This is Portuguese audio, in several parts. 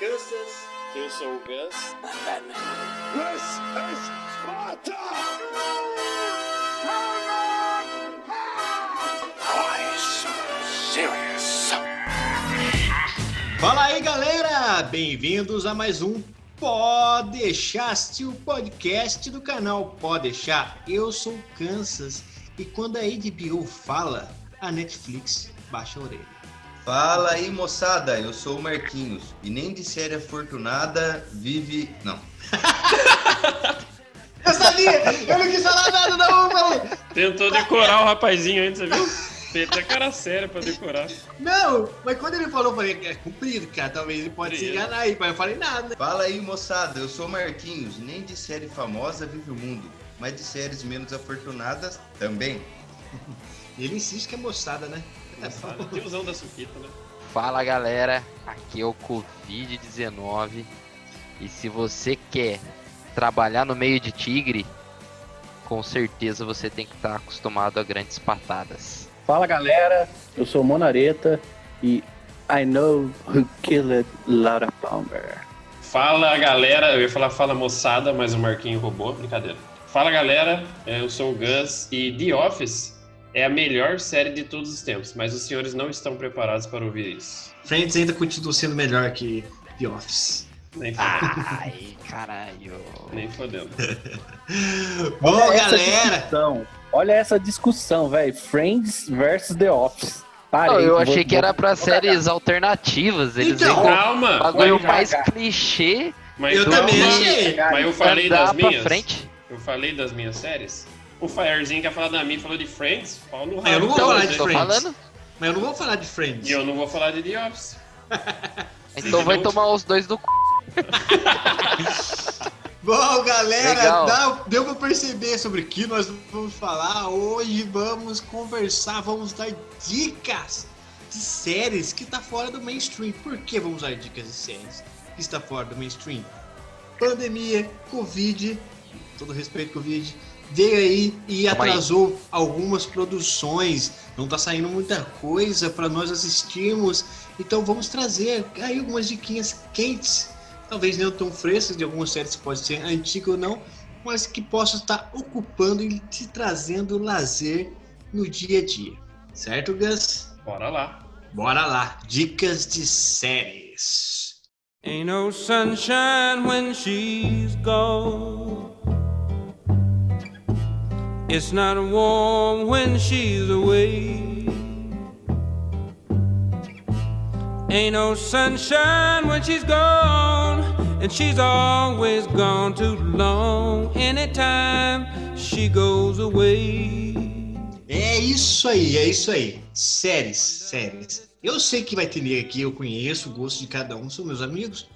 Kansas. Eu sou o Gus. This is Sparta! Why so serious? Fala aí, galera! Bem-vindos a mais um Podeixaste, o podcast do canal Pode Deixar. Eu sou o Kansas e quando a HBO fala, a Netflix baixa a orelha. Fala aí, moçada, eu sou o Marquinhos e nem de série afortunada vive. Não. Eu sabia! Eu não quis falar nada, não, eu falei. Tentou decorar o rapazinho antes, você viu? Até cara séria pra decorar. Não, mas quando ele falou, eu falei, é cumprido, cara, talvez ele pode se Comprido. enganar aí, mas eu falei nada. Fala aí, moçada, eu sou o Marquinhos, nem de série famosa vive o mundo, mas de séries menos afortunadas também. Ele insiste que é moçada, né? Tiozão da suquita, né? Fala galera, aqui é o Covid-19 e se você quer trabalhar no meio de tigre, com certeza você tem que estar acostumado a grandes patadas. Fala galera, eu sou o Monareta e I know who killed Laura Palmer. Fala galera, eu ia falar fala moçada, mas o Marquinho roubou, brincadeira. Fala galera, eu sou o Gus e The Office é a melhor série de todos os tempos, mas os senhores não estão preparados para ouvir isso. Friends ainda continua sendo melhor que The Office. Nem fodendo. Ai, caralho. Nem fodendo. Bom, Olha essa galera, discussão, olha essa discussão, velho. Friends versus The Office. Parei, Não, eu vou- achei que era pra vou séries alternativas, eles Então, Calma! o bagulho mais cagar. clichê Mas eu também achei. Mas eu falei das minhas. frente. Eu falei das minhas séries. O Firezinho quer falar da minha falou de Friends, pau no rabo. Eu não vou Então, falar de Friends. falando. Mas eu não vou falar de Friends. E eu não vou falar de The Office. Então vai tomar os dois do c... Bom, galera, dá- deu pra perceber sobre o que nós vamos falar. Hoje vamos conversar, vamos dar dicas de séries que tá fora do mainstream. Por que vamos dar dicas de séries que está fora do mainstream? Pandemia, Covid, todo respeito Covid, veio aí e Calma aí. atrasou algumas produções. Não tá saindo muita coisa para nós assistirmos. Então vamos trazer aí algumas diquinhas quentes talvez não tão frescas de algumas séries que pode ser antiga ou não, mas que possam estar ocupando e te trazendo lazer no dia a dia. Certo, Gus? Bora lá. Bora lá, dicas de séries. Ain't no sunshine when she's gone. It's not warm when she's away. Ain't no sunshine when she's gone. And she's always gone too long. Anytime she goes away. É isso aí, é isso aí. Séries, séries. Eu sei que vai ter nego aqui, eu conheço o gosto de cada um, são meus amigos.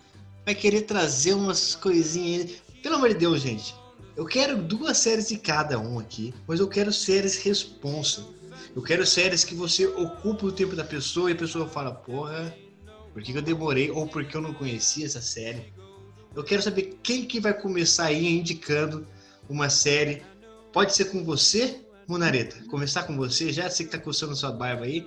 Vai querer trazer umas coisinhas. Pelo amor de Deus, gente. Eu quero duas séries de cada um aqui, mas eu quero séries responsa. Eu quero séries que você ocupa o tempo da pessoa e a pessoa fala, porra, por que eu demorei ou por que eu não conhecia essa série? Eu quero saber quem que vai começar aí indicando uma série. Pode ser com você, Monareta. Começar com você já, você que tá coçando sua barba aí.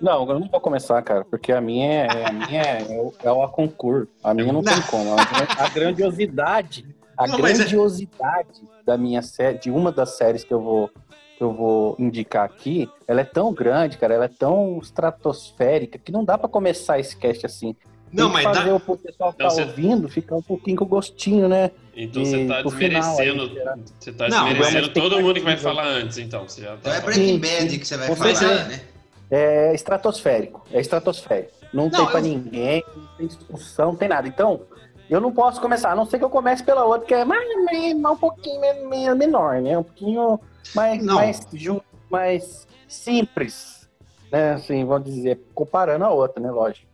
Não, eu não vou começar, cara, porque a minha é, a minha é, é o- é o concurso. A minha não, tem Não. como. A, a grandiosidade, a Não, é- grandiosidade da minha série, de uma das séries que eu vou que eu vou indicar aqui, ela é tão grande, cara, ela é tão estratosférica que não dá pra começar esse cast assim. Não, Tem mas fazer dá. o pro pessoal que Então tá você- ouvindo ficar um pouquinho com gostinho, né? Então você tá pro final aí, desmerecendo. Você tá Não, desmerecendo vamos- todo mundo que vai falar antes, então. Você já Então tá. é Breaking Bad que você vai falar, certeza. né? É estratosférico, é estratosférico. Não, Não, tem pra eu- ninguém, não tem discussão, não tem nada. Então, eu não posso começar, a não ser que eu comece pela outra, que é mais, um pouquinho men- men- menor, né? Um pouquinho mais, Não. mais, ju- mais simples, né? Assim, vamos dizer, comparando a outra, né? Lógico.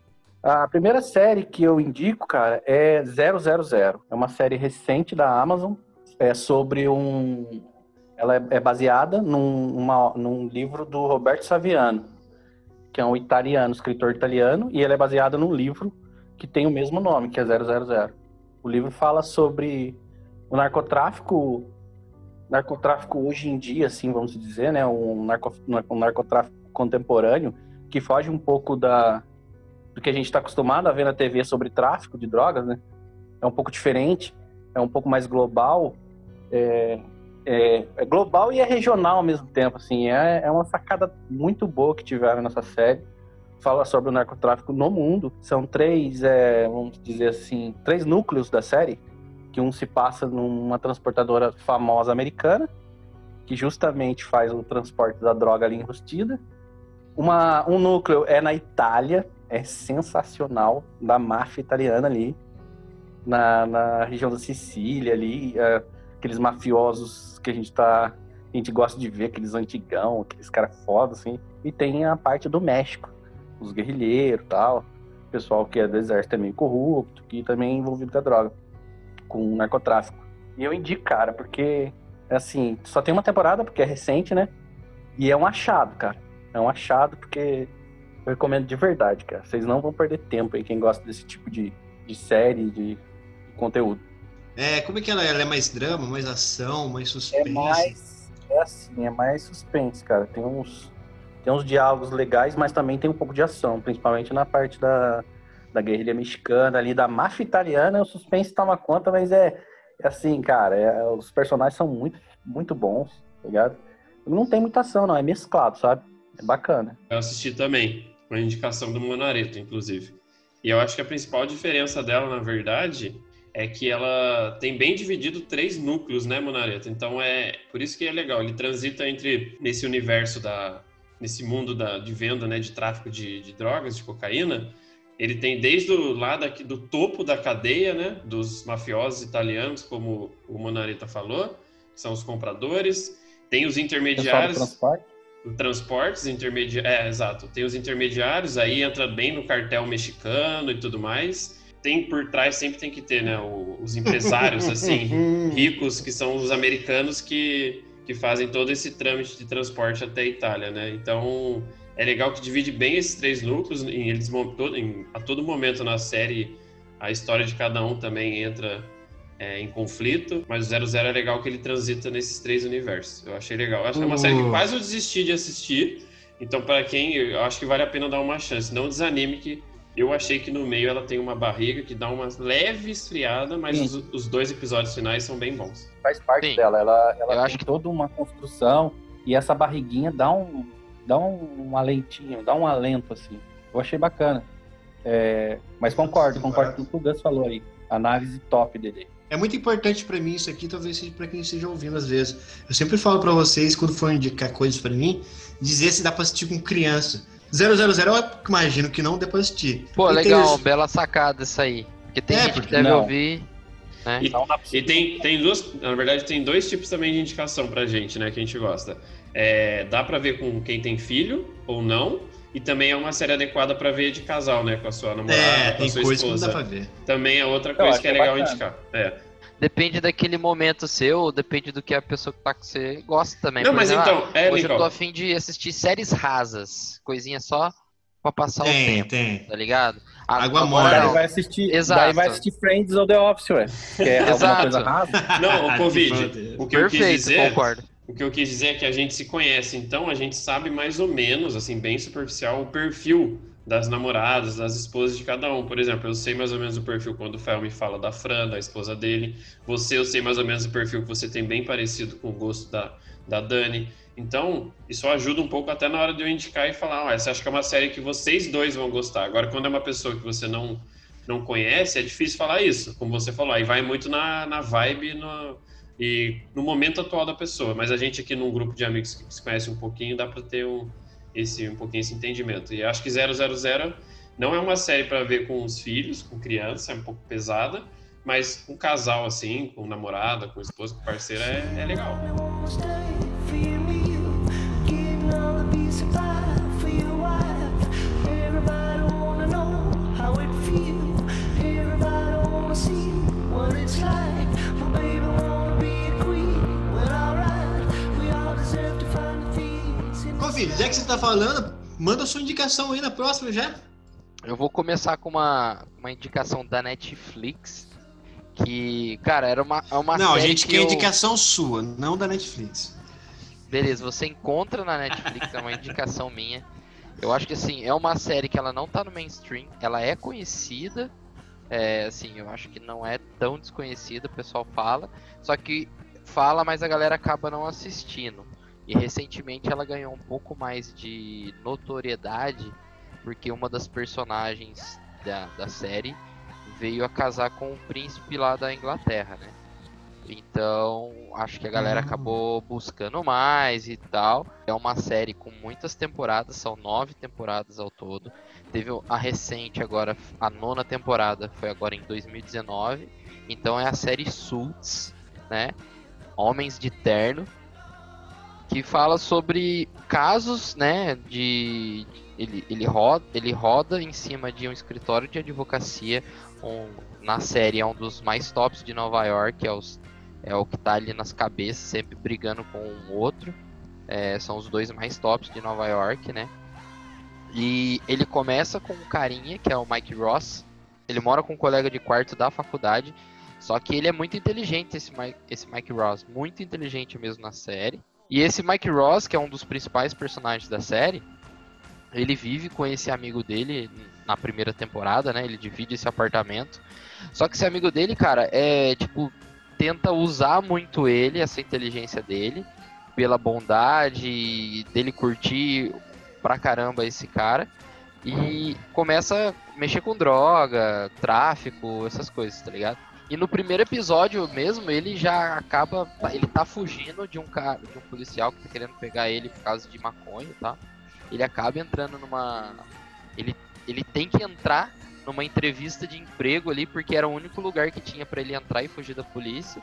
A primeira série que eu indico, cara, é 000. É uma série recente da Amazon. É sobre um. Ela é é baseada num, uma- num livro do Roberto Saviano, que é um italiano, escritor italiano, e ela é baseada num livro que tem o mesmo nome, que é 000. O livro fala sobre o narcotráfico, narcotráfico hoje em dia, assim, vamos dizer, né? Um, narco, um narcotráfico contemporâneo que foge um pouco da, do que a gente está acostumado a ver na TV sobre tráfico de drogas, né? É um pouco diferente, é um pouco mais global, é, é, é global e é regional ao mesmo tempo, assim. É, é uma sacada muito boa que tiveram nessa série. Fala sobre o narcotráfico no mundo. São três, é, vamos dizer assim, três núcleos da série, que um se passa numa transportadora famosa americana, que justamente faz o transporte da droga ali enrustida. Uma, um núcleo é na Itália, é sensacional, da máfia italiana ali, na, na região da Sicília ali, é, aqueles mafiosos que a gente tá. A gente gosta de ver, aqueles antigão, aqueles caras foda, assim. E tem a parte do México, os guerrilheiros e tal. O pessoal que é do exército é meio corrupto, que também é envolvido com a droga, com narcotráfico. E eu indico, cara, porque, assim, só tem uma temporada, porque é recente, né? E é um achado, cara. É um achado, porque eu recomendo de verdade, cara. Vocês não vão perder tempo aí, quem gosta desse tipo de, de série, de conteúdo. É, como é que ela é? Ela é mais drama, mais ação, mais suspense? É mais. É assim, é mais suspense, cara. Tem uns. Tem uns diálogos legais, mas também tem um pouco de ação, principalmente na parte da, da guerrilha mexicana ali, da máfia italiana, o suspense toma conta, mas é, é assim, cara, é- os personagens são muito, muito bons, tá ligado? Não tem muita ação, não, é mesclado, sabe? É bacana. Eu assisti também, uma indicação do Monareto, inclusive. E eu acho que a principal diferença dela, na verdade, é que ela tem bem dividido três núcleos, né, Monareto? Então é por isso que é legal. Ele transita entre nesse universo da nesse mundo da, de venda, né, de tráfico de, de drogas, de cocaína. Ele tem desde o lado aqui do topo da cadeia, né, dos mafiosos italianos, como o Monareta falou, que são os compradores. Tem os intermediários transporte. transportes intermediários. É, exato. Tem os intermediários, aí entra bem no cartel mexicano e tudo mais. Tem por trás, sempre tem que ter, né? os empresários, assim, ricos, que são os americanos que, que fazem todo esse trâmite de transporte até a Itália, né? Então, é legal que divide bem esses três núcleos. E eles, em- a todo momento na série, a história de cada um também entra é, em conflito, mas o 00 é legal que ele transita nesses três universos. Eu achei legal. Eu acho que é uma série que quase eu desisti de assistir. Então, para quem, eu acho que vale a pena dar uma chance. Não desanime que eu achei que no meio ela tem uma barriga que dá uma leve esfriada, mas os, os dois episódios finais são bem bons. Faz parte Sim. dela. Ela, ela Eu tem acho que- toda uma construção e essa barriguinha dá um, dá um, um alentinho, dá um alento, assim. Eu achei bacana. É, mas concordo, concordo com o que o Gus falou aí. Análise top dele. É muito importante pra mim isso aqui, talvez seja pra quem esteja ouvindo às vezes. Eu sempre falo pra vocês, quando for indicar coisas pra mim, dizer se dá pra assistir com criança. 000 eu imagino que não dê pra assistir. Pô, E legal, os- bela sacada isso aí. Porque tem É, gente que porque deve não. ouvir. Né? E- Não pra E tem, tem duas, na verdade, tem dois tipos também de indicação pra gente, né, que a gente gosta. É, dá pra ver com quem tem filho ou não, e também é uma série adequada pra ver de casal, né, com a sua namorada, É, com a tem sua coisa que não esposa. dá pra ver. Também é outra coisa que é que é legal bacana. indicar. É. Depende daquele momento seu, depende do que a pessoa que tá com você gosta também. Não, Por mas exemplo, então, é ah, hoje eu legal. tô afim de assistir séries rasas, coisinha só pra passar o Tem, tempo, tem. tá ligado? A- Água agora mole. Daí vai assistir, Exato. daí vai assistir Friends ou The Office, ué. Que é alguma Exato. coisa rasa. Não, Ah, o que Covid, o que eu quis Perfeito, dizer, concordo. o que eu quis dizer é que a gente se conhece, então a gente sabe mais ou menos, assim, bem superficial, o perfil das namoradas, das esposas de cada um. Por exemplo, eu sei mais ou menos o perfil quando o Fel me fala da Fran, da esposa dele. Você, eu sei mais ou menos o perfil que você tem bem parecido com o gosto da, da Dani. Então, isso ajuda um pouco até na hora de eu indicar e falar, ó, essa acho que é uma série que vocês dois vão gostar. Agora, quando é uma pessoa que você não, não conhece, é difícil falar isso, como você falou. Aí vai muito na, na vibe no, e no momento atual da pessoa. Mas a gente aqui num grupo de amigos que se conhece um pouquinho, dá para ter um, esse, um pouquinho esse entendimento. E acho que 000 não é uma série para ver com os filhos, com criança, é um pouco pesada, mas com casal assim, com namorada, com esposa, com parceira, é, é legal. Já que você tá falando, manda sua indicação aí na próxima já. Eu vou começar com uma, uma indicação da Netflix. Que, cara, era uma, é uma não, a série gente que quer eu... indicação sua, não da Netflix. Beleza, você encontra na Netflix, é uma indicação minha. Eu acho que assim, é uma série que ela não tá no mainstream, ela é conhecida, é, assim, eu acho que não é tão desconhecida, o pessoal fala, só que fala, mas a galera acaba não assistindo. E recentemente ela ganhou um pouco mais de notoriedade, porque uma das personagens da, da série veio a casar com o príncipe lá da Inglaterra, né? Então, acho que a galera Hum. acabou buscando mais e tal. É uma série com muitas temporadas, são nove temporadas ao todo. Teve a recente agora, a nona temporada, foi agora em 2019. Então é a série Suits, né? Homens de Terno, que fala sobre casos, né? De ele, ele, roda, ele roda em cima de um escritório de advocacia. Um, na série é um dos mais tops de Nova York, é, os, é o que tá ali nas cabeças, sempre brigando com o outro. É, são os dois mais tops de Nova York, né? E ele começa com um carinha, que é o Mike Ross. Ele mora com um colega de quarto da faculdade. Só que ele é muito inteligente, esse Mike, esse Mike Ross. Muito inteligente mesmo na série. E esse Mike Ross, que é um dos principais personagens da série, ele vive com esse amigo dele na primeira temporada, né? Ele divide esse apartamento. Só que esse amigo dele, cara, é tipo tenta usar muito ele, essa inteligência dele, pela bondade dele curtir pra caramba esse cara e começa a mexer com droga, tráfico, essas coisas, tá ligado? E no primeiro episódio mesmo, ele já acaba. Ele tá fugindo de um cara, de um policial que tá querendo pegar ele por causa de maconha e tal. Ele acaba entrando numa. Ele, ele tem que entrar numa entrevista de emprego ali, porque era o único lugar que tinha para ele entrar e fugir da polícia.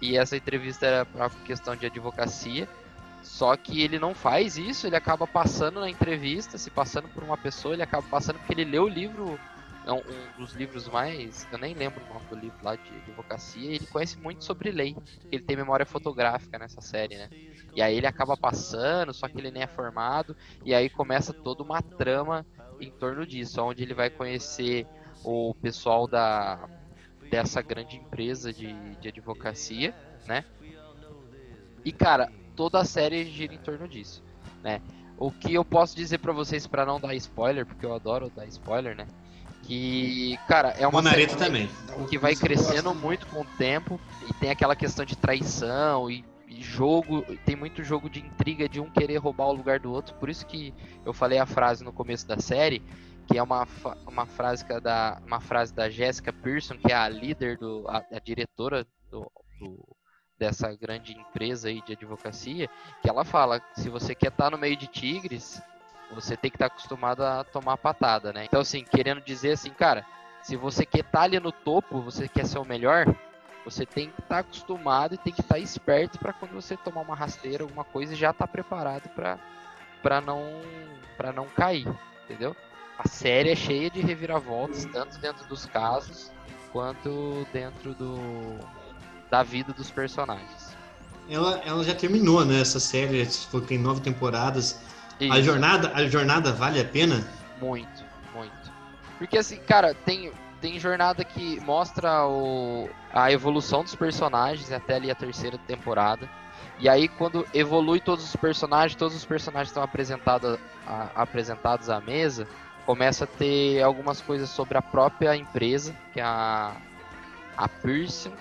E essa entrevista era pra questão de advocacia. Só que ele não faz isso, ele acaba passando na entrevista, se passando por uma pessoa, ele acaba passando porque ele leu o livro é um, dos livros mais. Eu nem lembro o nome do livro lá de advocacia. E ele conhece muito sobre lei. Ele tem memória fotográfica nessa série, né? E aí ele acaba passando, só que ele nem é formado. E aí começa toda uma trama em torno disso, onde ele vai conhecer o pessoal da dessa grande empresa de, de advocacia, né? E cara, toda a série gira em torno disso, né? O que eu posso dizer para vocês para não dar spoiler, porque eu adoro dar spoiler, né? Que, cara, é uma Monareta série também. que vai crescendo muito com o tempo e tem aquela questão de traição e, e jogo, tem muito jogo de intriga de um querer roubar o lugar do outro. Por isso que eu falei a frase no começo da série, que é uma, uma frase que é da uma frase da Jessica Pearson, que é a líder do a, a diretora do, do- dessa grande empresa aí de advocacia, que ela fala, se você quer estar no meio de tigres, você tem que estar acostumado a tomar patada, né? Então, assim, querendo dizer assim, cara, se você quer estar ali no topo, você quer ser o melhor, você tem que estar acostumado e tem que estar esperto para quando você tomar uma rasteira, alguma coisa, já estar preparado para para não para não cair, entendeu? A série é cheia de reviravoltas, tanto dentro dos casos quanto dentro do da vida dos personagens. Ela, ela já terminou, né? Essa série, tem nove temporadas. A jornada, a jornada vale a pena? Muito, muito. Porque assim, cara, tem, tem jornada que mostra o, a evolução dos personagens até ali a terceira temporada. E aí quando evolui todos os personagens, todos os personagens estão apresentados, a- apresentados à mesa, começa a ter algumas coisas sobre a própria empresa, que é a, a Pearson,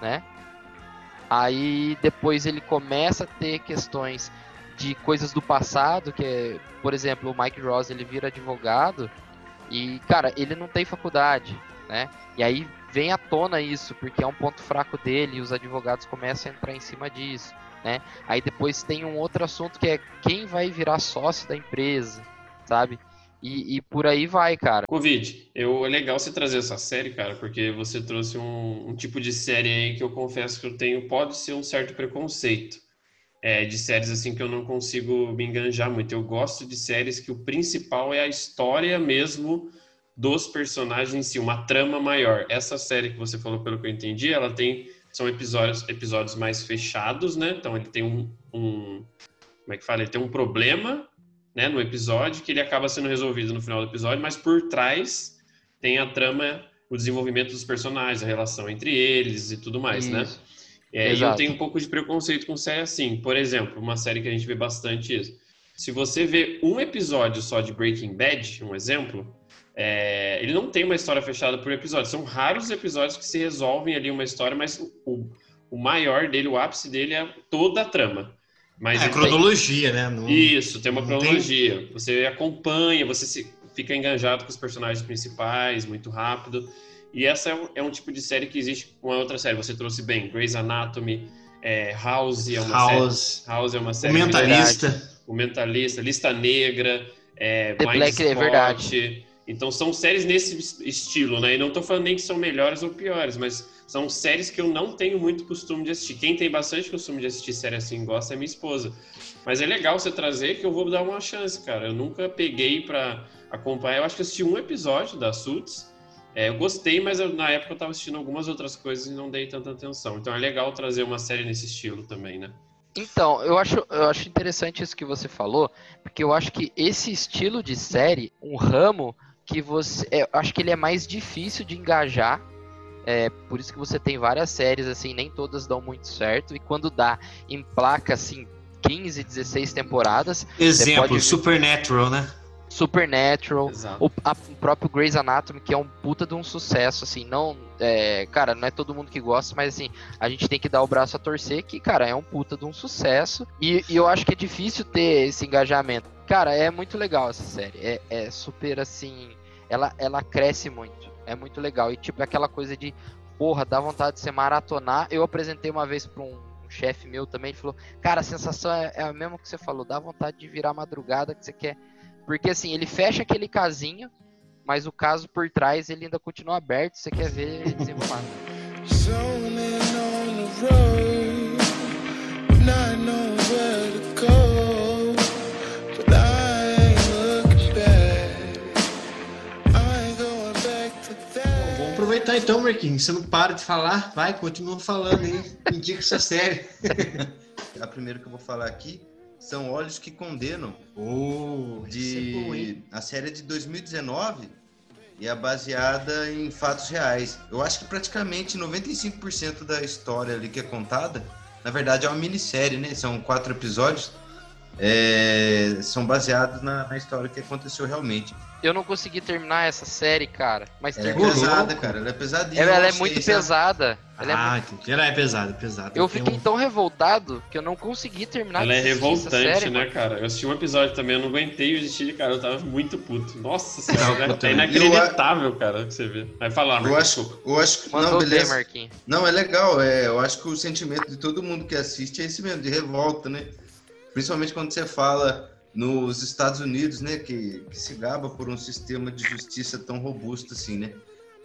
né? Aí depois ele começa a ter questões de coisas do passado, que é, por exemplo, o Mike Ross, ele vira advogado e, cara, ele não tem faculdade, né? E aí vem à tona isso, porque é um ponto fraco dele e os advogados começam a entrar em cima disso, né? Aí depois tem um outro assunto que é quem vai virar sócio da empresa, sabe? E, e por aí vai, cara. Covid, eu, é legal você trazer essa série, cara, porque você trouxe um, um tipo de série aí que eu confesso que eu tenho, pode ser um certo preconceito. É, de séries assim que eu não consigo me enganjar muito. Eu gosto de séries que o principal é a história mesmo dos personagens em si, uma trama maior. Essa série que você falou, pelo que eu entendi, ela tem são episódios episódios mais fechados, né? Então ele tem um, um como é que fala? Ele tem um problema né, no episódio, que ele acaba sendo resolvido no final do episódio, mas por trás tem a trama, o desenvolvimento dos personagens, a relação entre eles e tudo mais, né? Isso. É, e eu tenho um pouco de preconceito com série assim. Por exemplo, uma série que a gente vê bastante isso. Se você vê um episódio só de Breaking Bad, um exemplo, é, ele não tem uma história fechada por episódio. São raros episódios que se resolvem ali uma história, mas o, o maior dele, o ápice dele é toda a trama. Mas É, tem- cronologia, né? Não- Isso, tem uma não tem- cronologia. Você acompanha, você se- fica enganjado com os personagens principais muito rápido. E essa é um, é um tipo de série que existe com a outra série. Você trouxe bem, Grey's Anatomy, é, House é uma House, série. House é uma o série. mentalista. O Mentalista, Lista Negra, é, The Black é Spot. verdade. Então são séries nesse es- estilo, né? E não tô falando nem que são melhores ou piores, mas são séries que eu não tenho muito costume de assistir. Quem tem bastante costume de assistir série assim gosta é minha esposa. Mas é legal você trazer que eu vou dar uma chance, cara. Eu nunca peguei pra acompanhar. Eu acho que assisti um episódio da Suits. É, eu gostei, mas eu- na época eu tava assistindo algumas outras coisas e não dei tanta atenção. Então é legal trazer uma série nesse estilo também, né? Então, eu acho, eu acho interessante isso que você falou, porque eu acho que esse estilo de série, um ramo que você. é, acho que ele é mais difícil de engajar. É, por isso que você tem várias séries, assim, nem todas dão muito certo. E quando dá, em placa, assim, 15, 16 temporadas. Exemplo, pode- Supernatural, né? Supernatural, Exato. o, a- o próprio Grey's Anatomy, que é um puta de um sucesso, assim, não, é, cara, não é todo mundo que gosta, mas assim, a gente tem que dar o braço a torcer, que, cara, é um puta de um sucesso, e, e eu acho que é difícil ter esse engajamento. Cara, é muito legal essa série, é, é super, assim, ela, ela cresce muito, é muito legal, e tipo, é aquela coisa de, porra, dá vontade de você maratonar, eu apresentei uma vez pra um chefe meu também, ele falou, cara, a sensação é, é a mesma que você falou, dá vontade de virar madrugada que você quer. Porque assim, ele fecha aquele casinho, mas o caso por trás ele ainda continua aberto, você quer ver desenrolar. Zoning então, Marquinhos. Você não para de falar, vai, continua falando aí. Indica essa série. A primeira que eu vou falar aqui são Olhos que Condenam, Oh, de é bom, a série é de 2019 e é baseada em fatos reais. Eu acho que praticamente 95% da história ali que é contada, na verdade é uma minissérie, né? São quatro episódios, é, são baseados na, na história que aconteceu realmente. Eu não consegui terminar essa série, cara, mas Ela é terminou. pesada, cara, ela é pesadinha. Ela, ela é eu muito pesada. Ela é ah, muito- entendi. ela é pesada, pesada. Eu fiquei um- tão revoltado que eu não consegui terminar Ela é revoltante, série, né, cara? Eu assisti um episódio também, eu não aguentei o de cara, eu tava muito puto. Nossa senhora, é inacreditável, cara, o que você vê. Vai falar, Eu acho, eu acho que. Mandou Não, bem, beleza. Marquinhos. Não, é legal. É, eu acho que o sentimento de todo mundo que assiste é esse mesmo, de revolta, né? Principalmente quando você fala nos Estados Unidos, né? Que, que se gaba por um sistema de justiça tão robusto assim, né?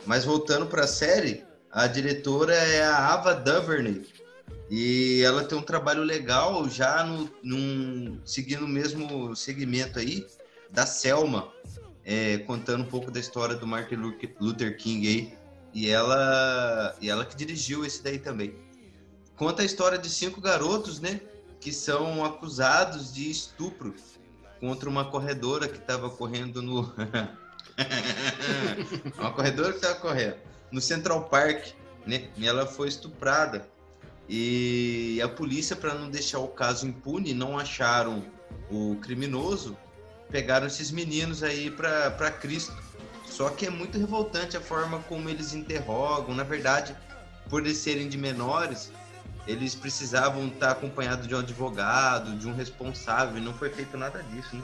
Mas voltando para a série, a diretora é a Ava DuVernay. E ela tem um trabalho legal já no, num, seguindo o mesmo segmento aí da Selma, é, contando um pouco da história do Martin Lu- Luther King aí. E ela, e ela que dirigiu esse daí também. Conta a história de cinco garotos, né? Que são acusados de estupro contra uma corredora que estava correndo no. uma corredora que estava correndo no Central Park, né? E ela foi estuprada. E a polícia, para não deixar o caso impune, não acharam o criminoso, pegaram esses meninos aí para Cristo. Só que é muito revoltante a forma como eles interrogam. Na verdade, por eles serem de menores, eles precisavam estar acompanhados de um advogado, de um responsável, e não foi feito nada disso, né?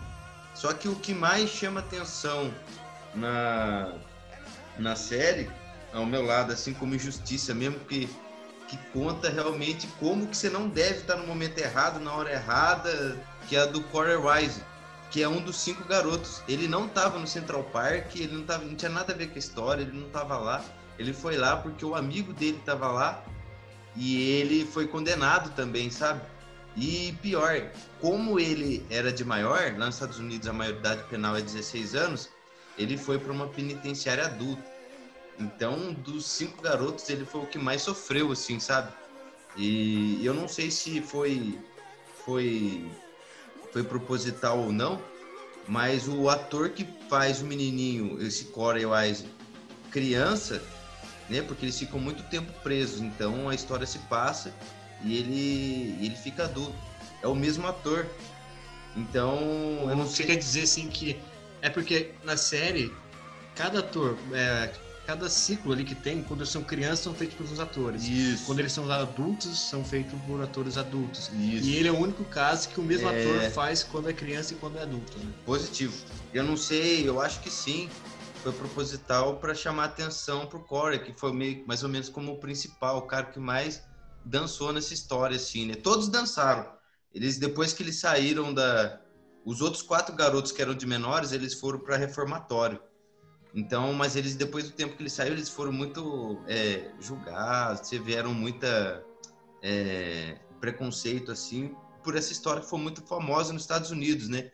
Só que o que mais chama atenção na, na série, ao meu lado, assim como injustiça mesmo, que, que conta realmente como que você não deve estar no momento errado, na hora errada, que é a do Corey Wise, que é um dos cinco garotos. Ele não estava no Central Park, ele não, tava, não tinha nada a ver com a história, ele não estava lá. Ele foi lá porque o amigo dele estava lá e ele foi condenado também, sabe? E pior, como ele era de maior, lá nos Estados Unidos a maioridade penal é 16 anos, ele foi para uma penitenciária adulta. Então, dos cinco garotos, ele foi o que mais sofreu, assim, sabe? E eu não sei se foi foi foi proposital ou não, mas o ator que faz o menininho, esse Corey Wise, criança, né? Porque eles ficam muito tempo presos, então a história se passa e ele ele fica adulto. É o mesmo ator. Então, eu não Você sei. quer dizer assim que. É porque na série, cada ator, é, cada ciclo ali que tem, quando são crianças, são feitos pelos atores. Isso. Quando eles são adultos, são feitos por atores adultos. Isso. E ele é o único caso que o mesmo É. ator faz quando é criança e quando é adulto. Né? Positivo. Eu não sei, eu acho que sim. Foi proposital para chamar atenção pro Corey, que foi meio, mais ou menos como o principal, o cara que mais dançou nessa história, assim, né? Todos dançaram. Eles, depois que eles saíram da. Os outros quatro garotos que eram de menores, eles foram para reformatório. Então, mas eles, depois do tempo que eles saíram, eles foram muito é, julgados, tiveram muita é, preconceito, assim, por essa história que foi muito famosa nos Estados Unidos, né?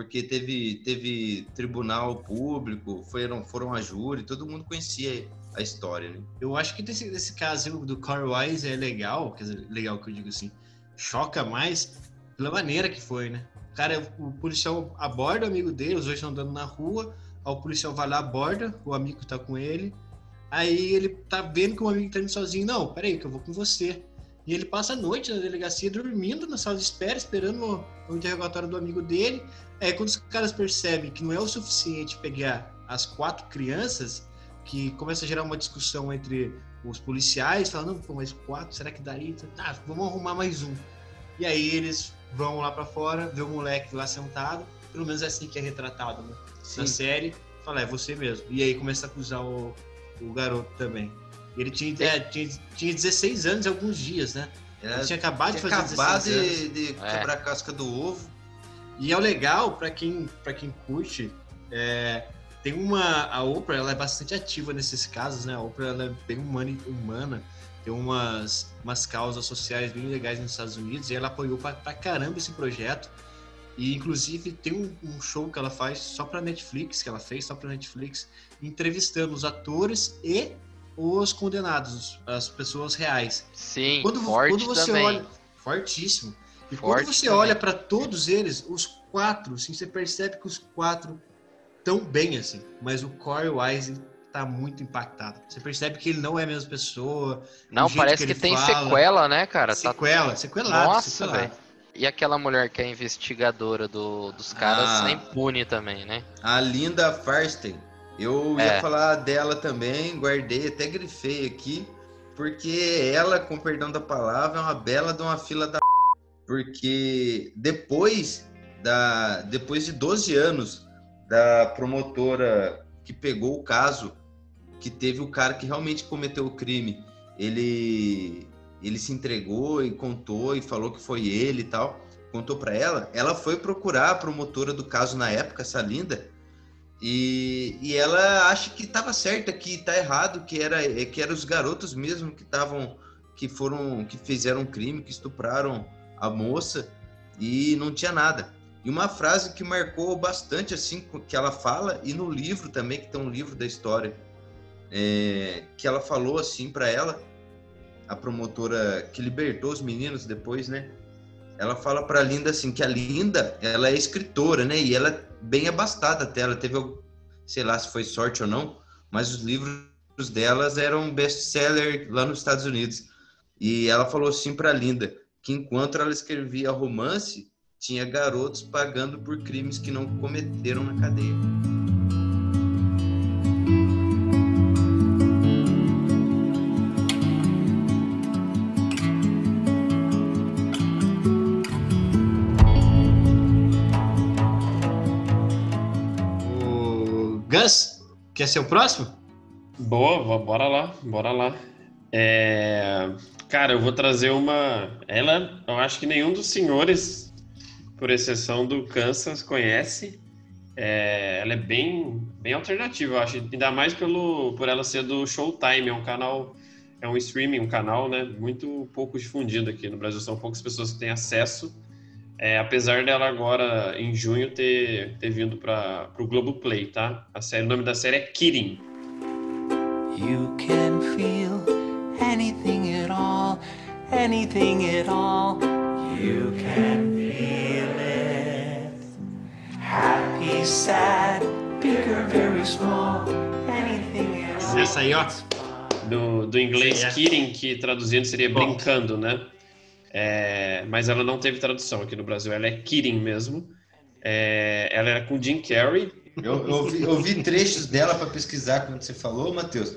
Porque teve, teve tribunal público, foram, foram a júri, todo mundo conhecia a história, né? Eu acho que desse, desse caso do Corey Wise é legal, quer dizer, legal que eu digo assim, choca mais pela maneira que foi, né? O cara, o policial aborda o amigo dele, os dois estão andando na rua, o policial vai lá, aborda, o amigo tá com ele, aí ele tá vendo que o amigo tá indo sozinho, não, peraí, que eu vou com você. E ele passa a noite na delegacia dormindo na sala de espera, esperando o, o interrogatório do amigo dele. Aí quando os caras percebem que não é o suficiente pegar as quatro crianças, que começa a gerar uma discussão entre os policiais, falando, pô, mas quatro, será que daria? Tá, vamos arrumar mais um. E aí eles vão lá pra fora, vê o moleque lá sentado, pelo menos é assim que é retratado né? na série, fala, é você mesmo. E aí começa a acusar o, o garoto também. Ele tinha, é, tinha, tinha 16 anos e alguns dias, né? Ele Era- tinha acabado de tinha fazer acabado 16 anos. de, de quebrar a casca do ovo. E é o legal para quem para quem curte, é, tem uma a Oprah, ela é bastante ativa nesses casos, né? A Oprah ela é bem humana, humana tem umas umas causas sociais bem legais nos Estados Unidos e ela apoiou pra, pra caramba esse projeto. E inclusive tem um, um show que ela faz só para Netflix, que ela fez só para Netflix, entrevistando os atores e os condenados, as pessoas reais. Sim, Quando, forte quando você também. olha. Fortíssimo. E Forte quando você também. olha para todos eles, os quatro, assim, você percebe que os quatro tão bem assim. Mas o Corey Wise tá muito impactado. Você percebe que ele não é a mesma pessoa. Não, parece que, ele tem fala. sequela, né, cara? Tá- Sequela, sequelado. Nossa, velho. E aquela mulher que é investigadora do- dos caras Ah. é impune também, né? A Linda Farsten. Eu ia É. falar dela também, guardei, até grifei aqui, porque ela, com perdão da palavra, é uma bela de uma fila da. Porque depois, da, depois de 12 anos da promotora que pegou o caso, que teve o cara que realmente cometeu o crime, ele, ele se entregou e contou e falou que foi ele e tal, contou pra ela, ela foi procurar a promotora do caso na época, essa linda, e, e ela acha que estava certa, que tá errado, que era é, que eram os garotos mesmo que estavam que foram que fizeram um crime, que estupraram a moça e não tinha nada. E uma frase que marcou bastante assim que ela fala e no livro também que tem um livro da história é, que ela falou assim para ela, a promotora que libertou os meninos depois, né? Ela fala para Linda assim que a Linda ela é escritora, né? E ela bem abastada até. Ela teve, sei lá se foi sorte ou não, mas os livros delas eram best-seller lá nos Estados Unidos. E ela falou assim para Linda que enquanto ela escrevia romance, tinha garotos pagando por crimes que não cometeram na cadeia. Quer ser o próximo? Boa, bora lá, bora lá. É, Cara, eu vou trazer uma. Ela, eu acho que nenhum dos senhores, por exceção do Kansas, conhece. É, Ela é bem, bem alternativa, eu acho. Ainda mais pelo, por ela ser do Showtime, é um canal, é um streaming, um canal, né? Muito pouco difundido aqui no Brasil. São poucas pessoas que têm acesso. É, apesar dela agora, em junho, ter, ter vindo para o Globoplay, tá? A série, o nome da série é Kidding. You can feel anything at all, anything at all. You can feel it. Happy, sad, big or very small, anything at all. Essa aí, ó. do, do inglês Sim, é. kidding, que traduzindo seria Bom. brincando, né? É, mas ela não teve tradução aqui no Brasil, ela é Kidding mesmo. É, ela era com Jim Carrey. Eu, eu, vi, eu vi trechos dela para pesquisar quando você falou, Matheus.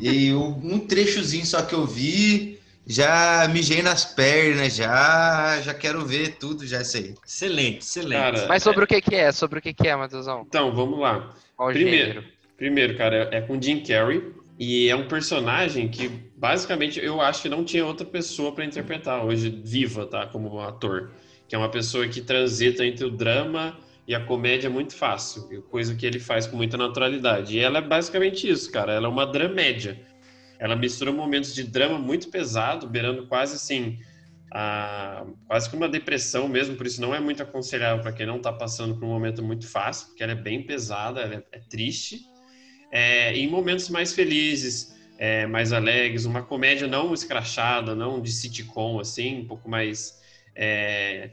E eu- um trechozinho só que eu vi, já mijei nas pernas, já, já quero ver tudo, já sei. Excelente, excelente. Cara, Mas sobre o que que é? Sobre o que que é, Matheusão? Então, vamos lá. Qual Primeiro, gênero? primeiro, cara, é com Jim Carrey. E é um personagem que, basicamente, eu acho que não tinha outra pessoa para interpretar hoje, viva, tá? Como ator. Que é uma pessoa que transita entre o drama e a comédia muito fácil. Coisa que ele faz com muita naturalidade. E ela é basicamente isso, cara. Ela é uma dramédia. Ela mistura momentos de drama muito pesado, beirando quase assim. a- quase que uma depressão mesmo, por isso não é muito aconselhável para quem não está passando por um momento muito fácil, porque ela é bem pesada, ela é, é triste. É, em momentos mais felizes, é, mais alegres, uma comédia não escrachada, não de sitcom, assim, um pouco mais é,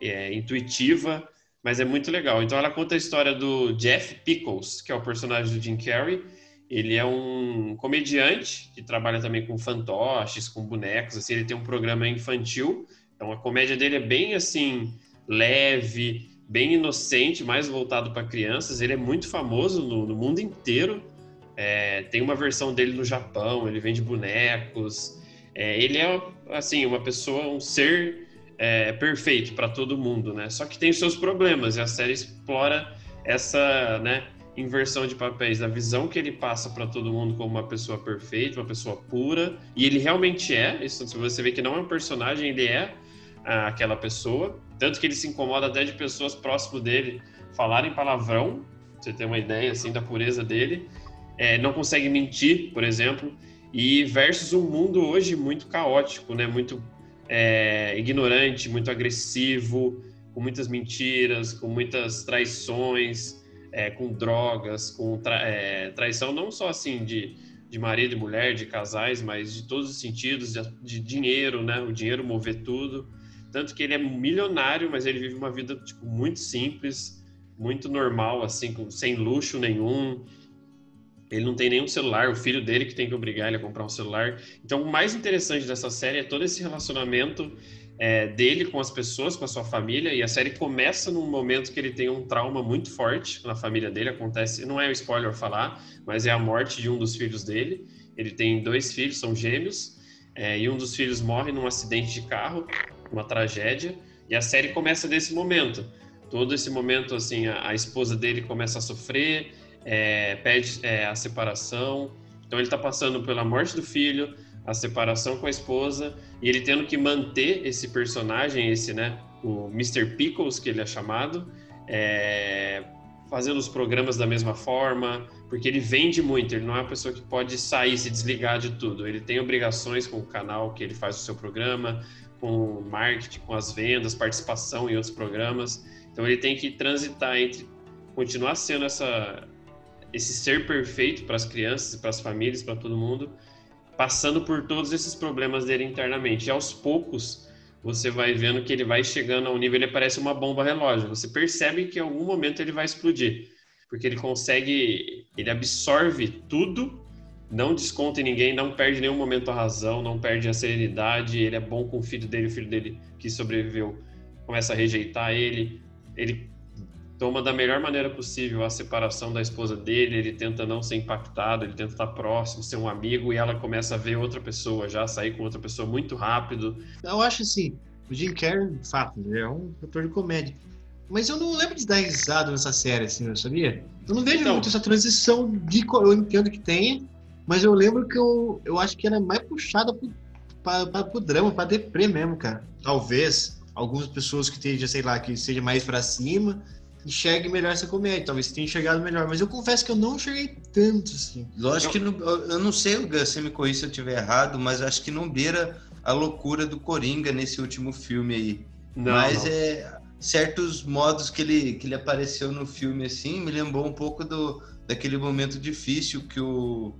é, intuitiva, mas é muito legal. Então ela conta a história do Jeff Pickles, que é o personagem do Jim Carrey. Ele é um comediante que trabalha também com fantoches, com bonecos, assim, ele tem um programa infantil. Então a comédia dele é bem assim leve, bem inocente, mais voltado para crianças. Ele é muito famoso no, no mundo inteiro. É, tem uma versão dele no Japão, ele vende bonecos. É, ele é assim uma pessoa, um ser é, perfeito para todo mundo, né? Só que tem os seus problemas e a série explora essa, né, inversão de papéis, da visão que ele passa para todo mundo como uma pessoa perfeita, uma pessoa pura, e ele realmente é. Isso você vê que não é um personagem, ele é ah, aquela pessoa, tanto que ele se incomoda até de pessoas próximo dele falarem palavrão, pra você ter uma ideia assim da pureza dele. É, não consegue mentir, por exemplo, e versus um mundo hoje muito caótico, né? Muito é, ignorante, muito agressivo, com muitas mentiras, com muitas traições, é, com drogas, com tra- é, traição não só assim de, de marido e mulher, de casais, mas de todos os sentidos, de, de dinheiro, né? O dinheiro mover tudo. Tanto que ele é milionário, mas ele vive uma vida tipo, muito simples, muito normal, assim, com, sem luxo nenhum. Ele não tem nenhum celular, o filho dele que tem que obrigar ele a comprar um celular. Então, o mais interessante dessa série é todo esse relacionamento é, dele com as pessoas, com a sua família. E a série começa num momento que ele tem um trauma muito forte na família dele. Acontece, não é um spoiler falar, mas é a morte de um dos filhos dele. Ele tem dois filhos, são gêmeos, é, e um dos filhos morre num acidente de carro, uma tragédia. E a série começa desse momento. Todo esse momento, assim, a, a esposa dele começa a sofrer, é, pede é, a separação. Então ele está passando pela morte do filho, a separação com a esposa e ele tendo que manter esse personagem, esse, né, o Mr. Pickles que ele é chamado, é, fazendo os programas da mesma forma, porque ele vende muito. Ele não é uma pessoa que pode sair, se desligar de tudo. Ele tem obrigações com o canal que ele faz o seu programa, com o marketing, com as vendas, participação em outros programas. Então ele tem que transitar entre continuar sendo essa esse ser perfeito para as crianças, para as famílias, para todo mundo, passando por todos esses problemas dele internamente. E aos poucos você vai vendo que ele vai chegando a um nível, ele parece uma bomba relógio. Você percebe que em algum momento ele vai explodir, porque ele consegue, ele absorve tudo, não desconta em ninguém, não perde em nenhum momento a razão, não perde a serenidade. Ele é bom com o filho dele, o filho dele que sobreviveu começa a rejeitar ele. Ele toma da melhor maneira possível a separação da esposa dele, ele tenta não ser impactado, ele tenta estar próximo, ser um amigo, e ela começa a ver outra pessoa já, sair com outra pessoa muito rápido. Eu acho assim, o Jim Carrey, de fato, é um ator de comédia. Mas eu não lembro de dar risada nessa série, assim, eu sabia? Eu não vejo Então. muito essa transição de. Eu entendo que tenha, mas eu lembro que eu, eu acho que ela é mais puxada pro, pra, pra, pro drama, pra deprê mesmo, cara. Talvez algumas pessoas que estejam, sei lá, que seja mais pra cima, enxerguem melhor essa comédia. Talvez tenha enxergado melhor, mas eu confesso que eu não enxerguei tanto, assim. Lógico que não, eu não sei, Gus, você me corrija se eu estiver errado, mas acho que não beira a loucura do Coringa nesse último filme aí. Não, mas não. é certos modos que ele, que ele apareceu no filme assim me lembrou um pouco do daquele momento difícil que o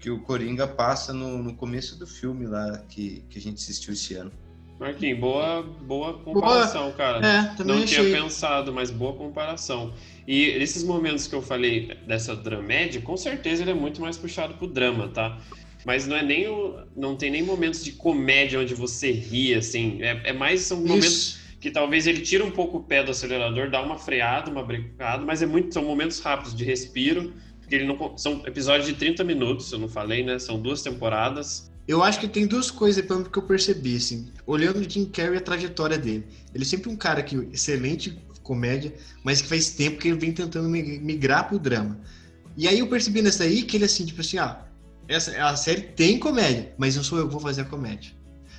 que o Coringa passa no, no começo do filme lá que, que a gente assistiu esse ano. Marquinhos, boa, boa comparação, cara. É, também não tinha achei. pensado, mas boa comparação. E nesses momentos que eu falei dessa dramédia, com certeza ele é muito mais puxado pro drama, tá? mas não é nem o, não tem nem momentos de comédia onde você ri, assim. É, é mais são momentos Isso. que talvez ele tira um pouco o pé do acelerador, dá uma freada, uma brincada, mas é muito, são momentos rápidos de respiro, ele não são episódios de 30 minutos, eu não falei, né? São duas temporadas. Eu acho que tem duas coisas pelo menos, que eu percebi, assim, olhando o Jim Carrey e a trajetória dele. Ele é sempre um cara que excelente comédia, mas que faz tempo que ele vem tentando mi- migrar pro drama. E aí eu percebi nessa aí que ele assim, tipo assim, ah, essa a série tem comédia, mas não sou eu que vou fazer a comédia.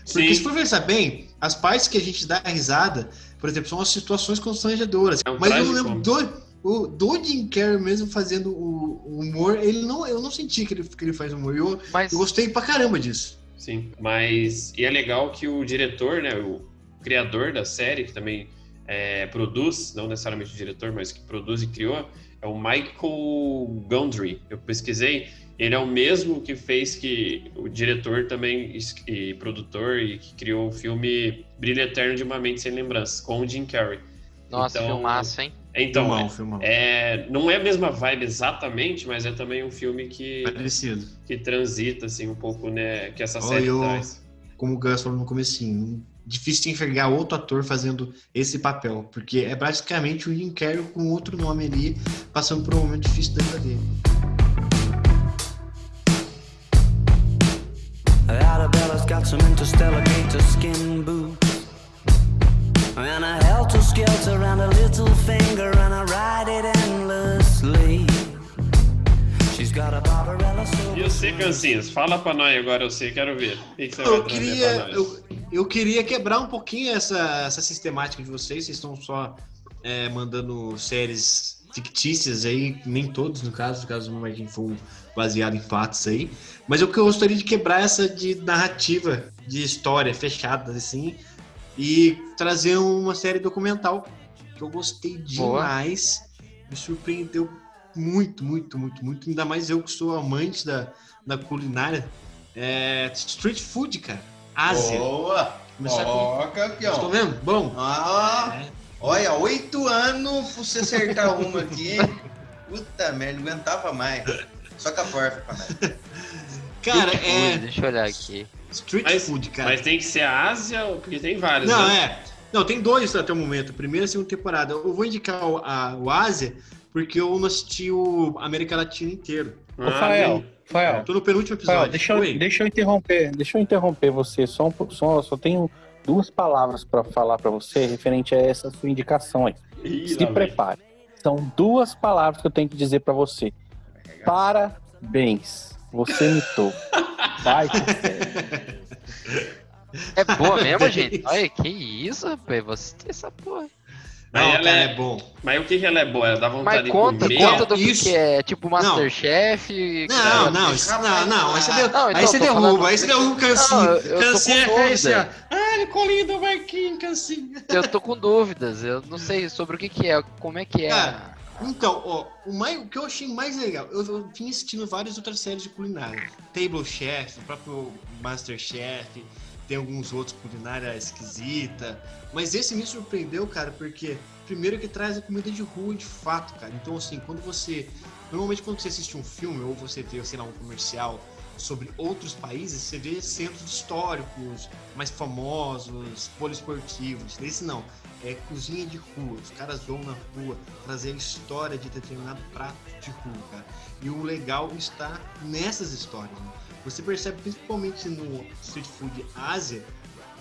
Porque Sim. se for pensar bem, as partes que a gente dá risada, por exemplo, são as situações constrangedoras. É um mas eu trágico lembro do, o, do Jim Carrey mesmo fazendo o, o humor, ele não, eu não senti que ele, que ele faz humor. Eu, Mas eu gostei pra caramba disso. Sim, mas e é legal que o diretor, né, o criador da série, que também é, produz, não necessariamente o diretor, mas que produz e criou, é o Michael Gondry. Eu pesquisei, ele é o mesmo que fez que o diretor também e produtor e que criou o filme Brilho Eterno de uma Mente Sem Lembranças, com o Jim Carrey. Nossa, Então, filmaço, hein? Então, filmão, é, filmão. é- não é a mesma vibe exatamente, mas é também um filme que, Parecido. que transita assim um pouco, né, que essa Olha, série eu- traz. Como o Gus falou no comecinho, difícil de enxergar outro ator fazendo esse papel, porque é basicamente o Jim Carrey com outro nome ali, passando por um momento difícil da vida dele. Arabella's got some interstellar gator skin boots. And a helter skelter and a little finger, and I ride it endlessly. She's got a Barbarella so E você, Cancinhas, fala pra nós agora, eu sei, quero ver. O que, que você vai Eu trazer queria, pra nós? eu, eu queria quebrar um pouquinho essa, essa sistemática de vocês. Vocês estão só é, mandando séries fictícias aí, nem todos no caso, no caso do Martin foi baseado em fatos aí. Mas eu que eu gostaria de quebrar essa de narrativa, de história fechada assim, e trazer uma série documental que eu gostei Boa. demais, me surpreendeu muito, muito, muito, muito. Ainda mais eu que sou amante da, da culinária. É, street food, cara. Ásia. Boa! Começar com- Ó, Estão campeão. vendo? Bom. Ah, É. olha, oito anos pra você acertar uma aqui. Puta merda, não aguentava mais. Só com a porta. Cara, Ui, é Deixa eu olhar aqui. Street Mas- food, cara. Mas tem que ser a Ásia, porque tem vários, Não, né? é. Não, tem dois até o momento. Primeira e segunda temporada. Eu vou indicar o, a, o Ásia, porque eu não assisti o América Latina inteiro. Ô, Ah, Rafael. Rafael, Tô no penúltimo episódio. Rafael, deixa, eu, deixa eu interromper, deixa eu interromper você. Só, um, só, só tenho duas palavras para falar para você referente a essa sua indicação aí. Ih, Se lá vem. prepare. São duas palavras que eu tenho que dizer para você. Parabéns. Você mitou. Vai, É boa mesmo, gente? Olha, que isso, rapaz. Você tem essa porra. Mas, Não, ela cara, é... é bom. Mas o que, que ela é boa? Ela dá vontade Mas de conta, comer? conta do Isso. que, é, tipo Masterchef. Não, cara. não, isso- não, não, aí você, deu, Não, então, aí você derruba, falando- aí você derruba o Não, cansinho. eu- eu tô com cansinho é esse, ó. Ah, ele colinho do Marquinhos, cansinho. Eu tô com dúvidas, eu não sei sobre o que que é, como é que é. Cara, Então, ó, o, mais, o que eu achei mais legal, eu, eu vinha assistindo várias outras séries de culinária. Table Chef, o próprio Masterchef, tem alguns outros culinária esquisita. Mas esse me surpreendeu, cara, porque primeiro que traz a comida de rua de fato, cara. Então, assim, quando você. Normalmente quando você assiste um filme ou você vê, sei lá, um comercial sobre outros países, você vê centros históricos, mais famosos, poliesportivos. Esse não. É cozinha de rua. Os caras vão na rua trazer a história de determinado prato de rua, cara. E o legal está nessas histórias. Né? Você percebe principalmente no Street Food Ásia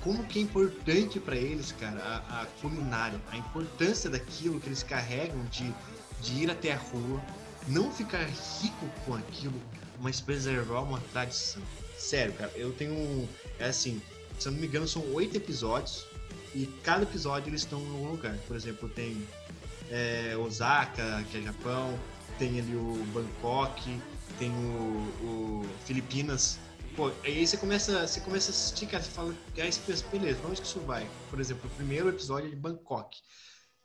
como que é importante para eles, cara, a, a culinária, a importância daquilo que eles carregam de, de ir até a rua, não ficar rico com aquilo, mas preservar uma tradição. Sério, cara, eu tenho. É assim, se eu não me engano, são oito episódios e cada episódio eles estão em um lugar. Por exemplo, tem é, Osaka, que é Japão, tem ali o Bangkok, tem o, o Filipinas. Pô, aí você começa, você começa a assistir, cara, você fala, aí você pensa, beleza, onde que isso vai? Por exemplo, o primeiro episódio é de Bangkok.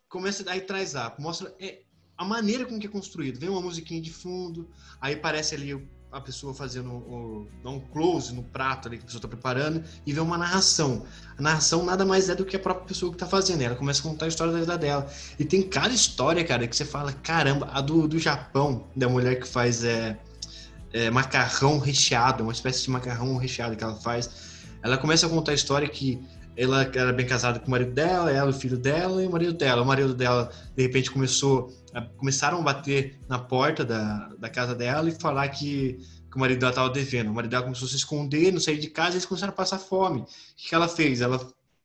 Começa, aí traz a, mostra é, a maneira com que é construído. Vem uma musiquinha de fundo, aí parece ali a pessoa fazendo o, dá um close no prato ali que a pessoa está preparando e vê uma narração. A narração nada mais é do que a própria pessoa que está fazendo. Ela começa a contar a história da vida dela. E tem cada história, cara, que você fala, caramba, a do, do Japão, da mulher que faz é, é, macarrão recheado, uma espécie de macarrão recheado que ela faz. Ela começa a contar a história que ela era bem casada com o marido dela, ela, o filho dela e o marido dela. O marido dela, de repente, começou começaram a bater na porta da, da casa dela e falar que, que o marido dela estava devendo. O marido dela começou a se esconder, não sair de casa e eles começaram a passar fome. O que, ela fez? Ela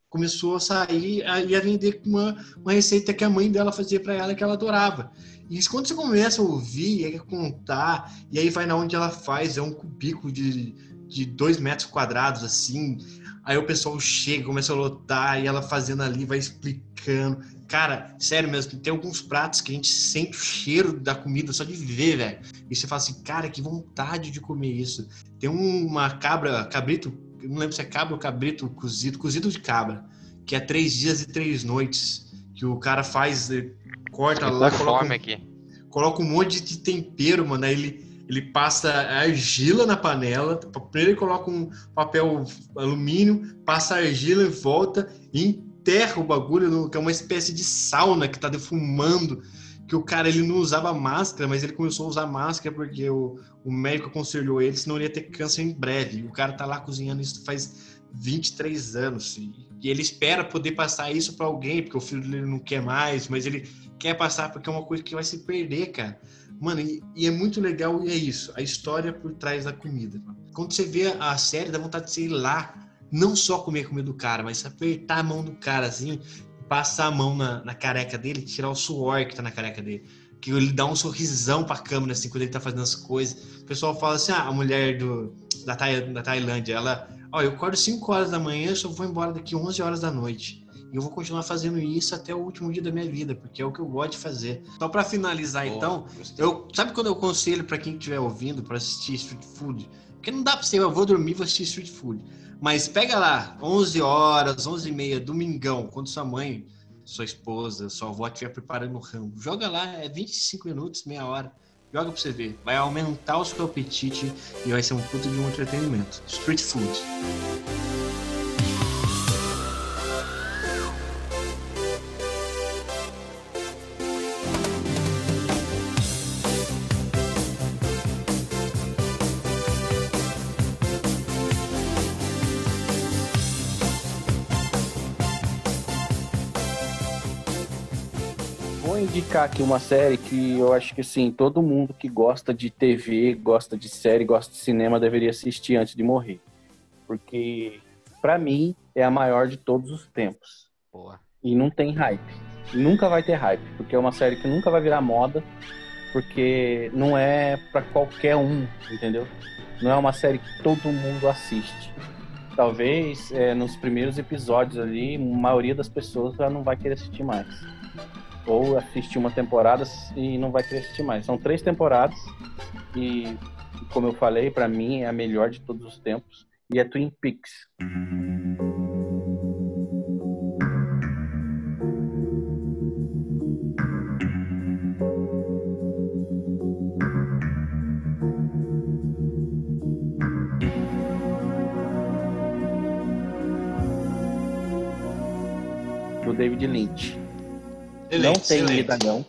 começou a sair e a vender uma, uma receita que a mãe dela fazia para ela que ela adorava. E quando você começa a ouvir, e a contar, e aí vai na onde ela faz, é um cubículo de, de dois metros quadrados, assim. Aí o pessoal chega, começa a lotar, e ela fazendo ali, vai explicando. Cara, sério mesmo, tem alguns pratos que a gente sente o cheiro da comida só de ver, velho. E você fala assim, cara, que vontade de comer isso. Tem uma cabra, cabrito, não lembro se é cabra ou cabrito cozido, cozido de cabra, que é três dias e três noites, que o cara faz, eh, corta lá, coloca, um- coloca um monte de tempero, mano, aí ele, ele passa argila na panela, primeiro ele coloca um papel alumínio, passa argila em volta e enterra o bagulho, que é uma espécie de sauna que tá defumando, que o cara ele não usava máscara, mas ele começou a usar máscara porque o, o médico aconselhou ele, senão ele ia ter câncer em breve. O cara tá lá cozinhando isso faz 23 anos. E, e ele espera poder passar isso para alguém, porque o filho dele não quer mais, mas ele quer passar porque é uma coisa que vai se perder, cara. Mano, e, e é muito legal, e é isso, a história por trás da comida. Quando você vê a série, dá vontade de você ir lá, não só comer a comida do cara, mas apertar a mão do cara assim, passar a mão na, na careca dele, tirar o suor que tá na careca dele. Que ele dá um sorrisão pra câmera, assim, quando ele tá fazendo as coisas. O pessoal fala assim, ah, a mulher do, da Tailândia, ela, ó, eu acordo 5 horas da manhã, só vou embora daqui 11 horas da noite. E eu vou continuar fazendo isso até o último dia da minha vida, porque é o que eu gosto de fazer. Só pra finalizar, Boa, então, gostei. eu, sabe quando eu aconselho pra quem estiver ouvindo pra assistir Street Food? Porque não dá pra você, eu vou dormir, vou assistir Street Food. Mas pega lá, 11 horas, 11 e meia, domingão, quando sua mãe, sua esposa, sua avó estiver preparando o rango. Joga lá, é 25 minutos, meia hora. Joga pra você ver. Vai aumentar o seu apetite e vai ser um puto de um entretenimento. Street Food. Indicar aqui uma série que eu acho que assim, todo mundo que gosta de TV, gosta de série, gosta de cinema deveria assistir antes de morrer. Porque pra mim é a maior de todos os tempos. Boa. E não tem hype. Nunca vai ter hype, porque é uma série que nunca vai virar moda, porque não é pra qualquer um, entendeu? Não é uma série que todo mundo assiste. Talvez é, nos primeiros episódios ali, a maioria das pessoas já não vai querer assistir mais. Ou assistir uma temporada e não vai querer assistir mais. São três temporadas e, como eu falei, pra mim é a melhor de todos os tempos. E é Twin Peaks. do David Lynch. Não tem medalhão.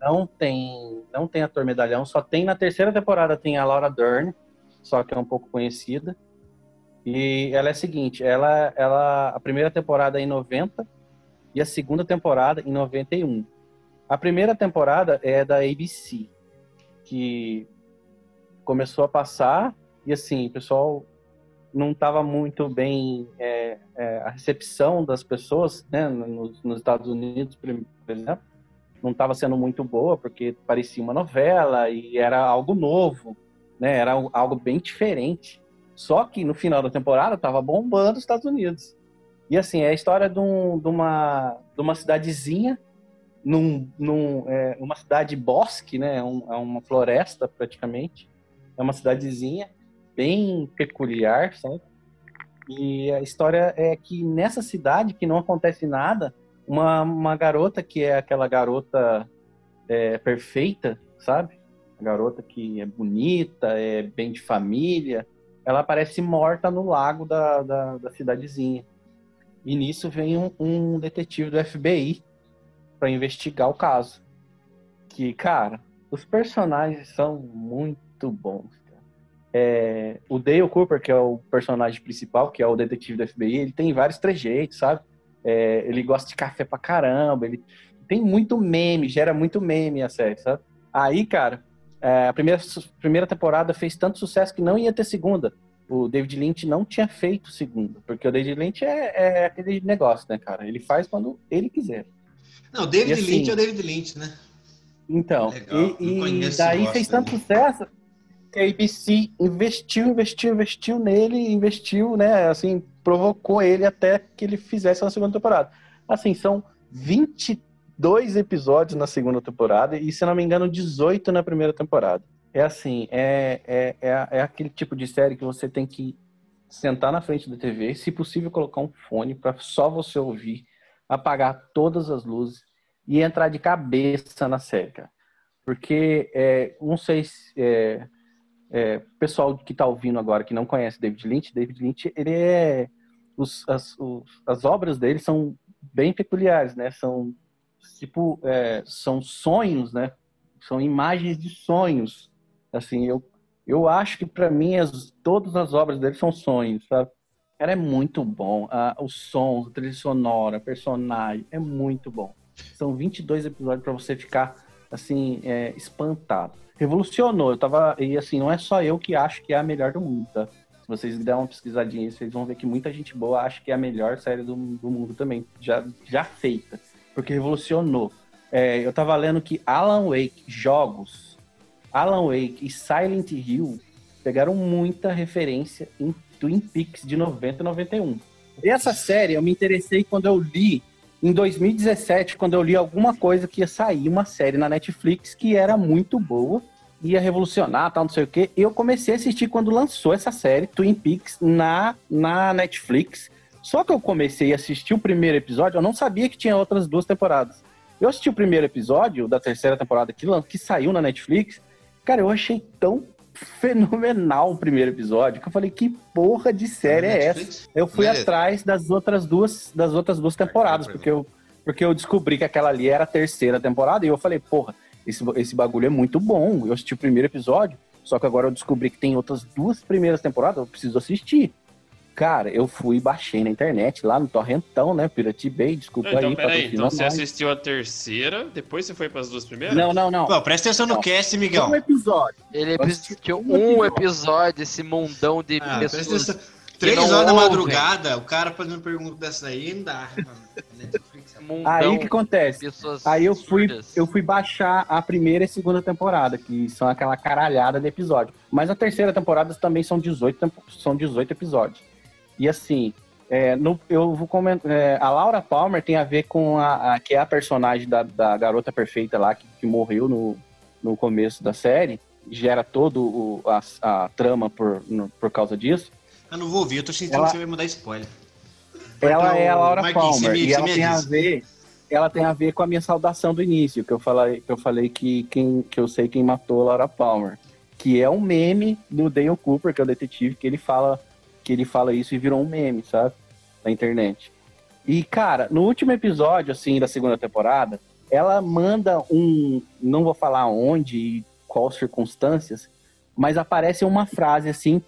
Não tem, não tem ator medalhão, só tem na terceira temporada tem a Laura Dern, só que é um pouco conhecida. E ela é a seguinte, ela ela a primeira temporada é em 90 e a segunda temporada em 91. A primeira temporada é da ABC, que começou a passar e assim, o pessoal não estava muito bem é, é, a recepção das pessoas, né, nos, nos Estados Unidos, por exemplo, não estava sendo muito boa porque parecia uma novela e era algo novo, né, era algo bem diferente. Só que no final da temporada estava bombando os Estados Unidos. E assim, é a história de, um, de, uma, de uma cidadezinha, num, num, é, uma cidade bosque, né, um, é uma floresta praticamente, é uma cidadezinha bem peculiar, sabe? E a história é que nessa cidade que não acontece nada, uma, uma garota que é aquela garota é, perfeita, sabe? A garota que é bonita, é bem de família, ela aparece morta no lago da, da, da cidadezinha. E nisso vem um, um detetive do FBI para investigar o caso. Que, cara, os personagens são muito bons. É, o Dale Cooper, que é o personagem principal, que é o detetive da FBI, ele tem vários trejeitos, sabe? É, ele gosta de café pra caramba, ele tem muito meme, gera muito meme a série, sabe? Aí, cara, é, a primeira, primeira temporada fez tanto sucesso que não ia ter segunda. O David Lynch não tinha feito segunda, porque o David Lynch é, é aquele negócio, né, cara? Ele faz quando ele quiser. Não, David E assim- Lynch é o David Lynch, né? Então, Legal, e, e daí fez tanto sucesso que a ABC investiu, investiu, investiu nele, investiu, né? Assim, provocou ele até que ele fizesse na segunda temporada. Assim, são 22 episódios na segunda temporada e, se não me engano, 18 na primeira temporada. É assim, é, é, é, é aquele tipo de série que você tem que sentar na frente da TV, se possível colocar um fone para só você ouvir, apagar todas as luzes e entrar de cabeça na série, cara. Porque, é, não sei se... É, é, pessoal que está ouvindo agora que não conhece David Lynch, David Lynch, ele é... Os, as, os- as obras dele são bem peculiares, né? São, tipo, é, são sonhos, né? São imagens de sonhos. Assim, eu, eu acho que para mim as, todas as obras dele são sonhos, sabe? Cara, é muito bom. Ah, os sons, a trilha sonora, personagem, é muito bom. São 22 episódios para você ficar, assim, é, espantado. Revolucionou. Eu tava. E assim, não é só eu que acho que é a melhor do mundo, tá? Se vocês der uma pesquisadinha, vocês vão ver que muita gente boa acha que é a melhor série do, do mundo também, já, já feita. Porque revolucionou. É, eu tava lendo que Alan Wake, jogos, Alan Wake e Silent Hill pegaram muita referência em Twin Peaks de 90 e 91. E essa série eu me interessei quando eu li em 2017, quando eu li alguma coisa que ia sair uma série na Netflix que era muito boa, ia revolucionar, tal, não sei o quê. Eu comecei a assistir quando lançou essa série, Twin Peaks, na, na Netflix. Só que eu comecei a assistir o primeiro episódio, eu não sabia que tinha outras duas temporadas. Eu assisti o primeiro episódio da terceira temporada que, que saiu na Netflix. Cara, eu achei tão fenomenal o primeiro episódio que eu falei, que porra de série é essa? Netflix? Eu fui atrás das outras duas, das outras duas temporadas, vai, porque eu, porque eu descobri que aquela ali era a terceira temporada e eu falei, porra, esse, esse bagulho é muito bom. Eu assisti o primeiro episódio, só que agora eu descobri que tem outras duas primeiras temporadas, eu preciso assistir. Cara, eu fui e baixei na internet, lá no Torrentão, né? Pirate Bay, desculpa Então, aí. peraí. Então você nós. assistiu a terceira, depois você foi para as duas primeiras? Não, não, não. Pô, presta atenção no Não. cast, Um Miguel. episódio. Ele assistiu um um episódio. esse mundão de Ah, presta pessoas. atenção. Três horas da madrugada, o cara fazendo pergunta dessa aí, não dá. é Aí o que acontece? Aí eu fui, surdas. eu fui baixar a primeira e segunda temporada, que são aquela caralhada de episódio. Mas a terceira temporada também são 18, tempo- são 18 episódios. E assim, é, no- eu vou comentar. é, a Laura Palmer tem a ver com a, a- que é a personagem da, da garota perfeita lá que, que morreu no, no começo da série. Gera todo o- a, a trama por, no- por causa disso. Eu não vou ouvir, eu tô sentindo Ela- que você vai mudar spoiler. Vai Ela é a Laura Marquinhos, Palmer me- e ela tem a ver, ela tem a ver com a minha saudação do início, que eu falei, que eu falei que quem que eu sei quem matou a Laura Palmer, que é um meme do Dale Cooper, que é o detetive, que ele fala que ele fala isso e virou um meme, sabe, na internet. E cara, no último episódio assim da segunda temporada, ela manda um, não vou falar onde e quais circunstâncias, mas aparece uma frase assim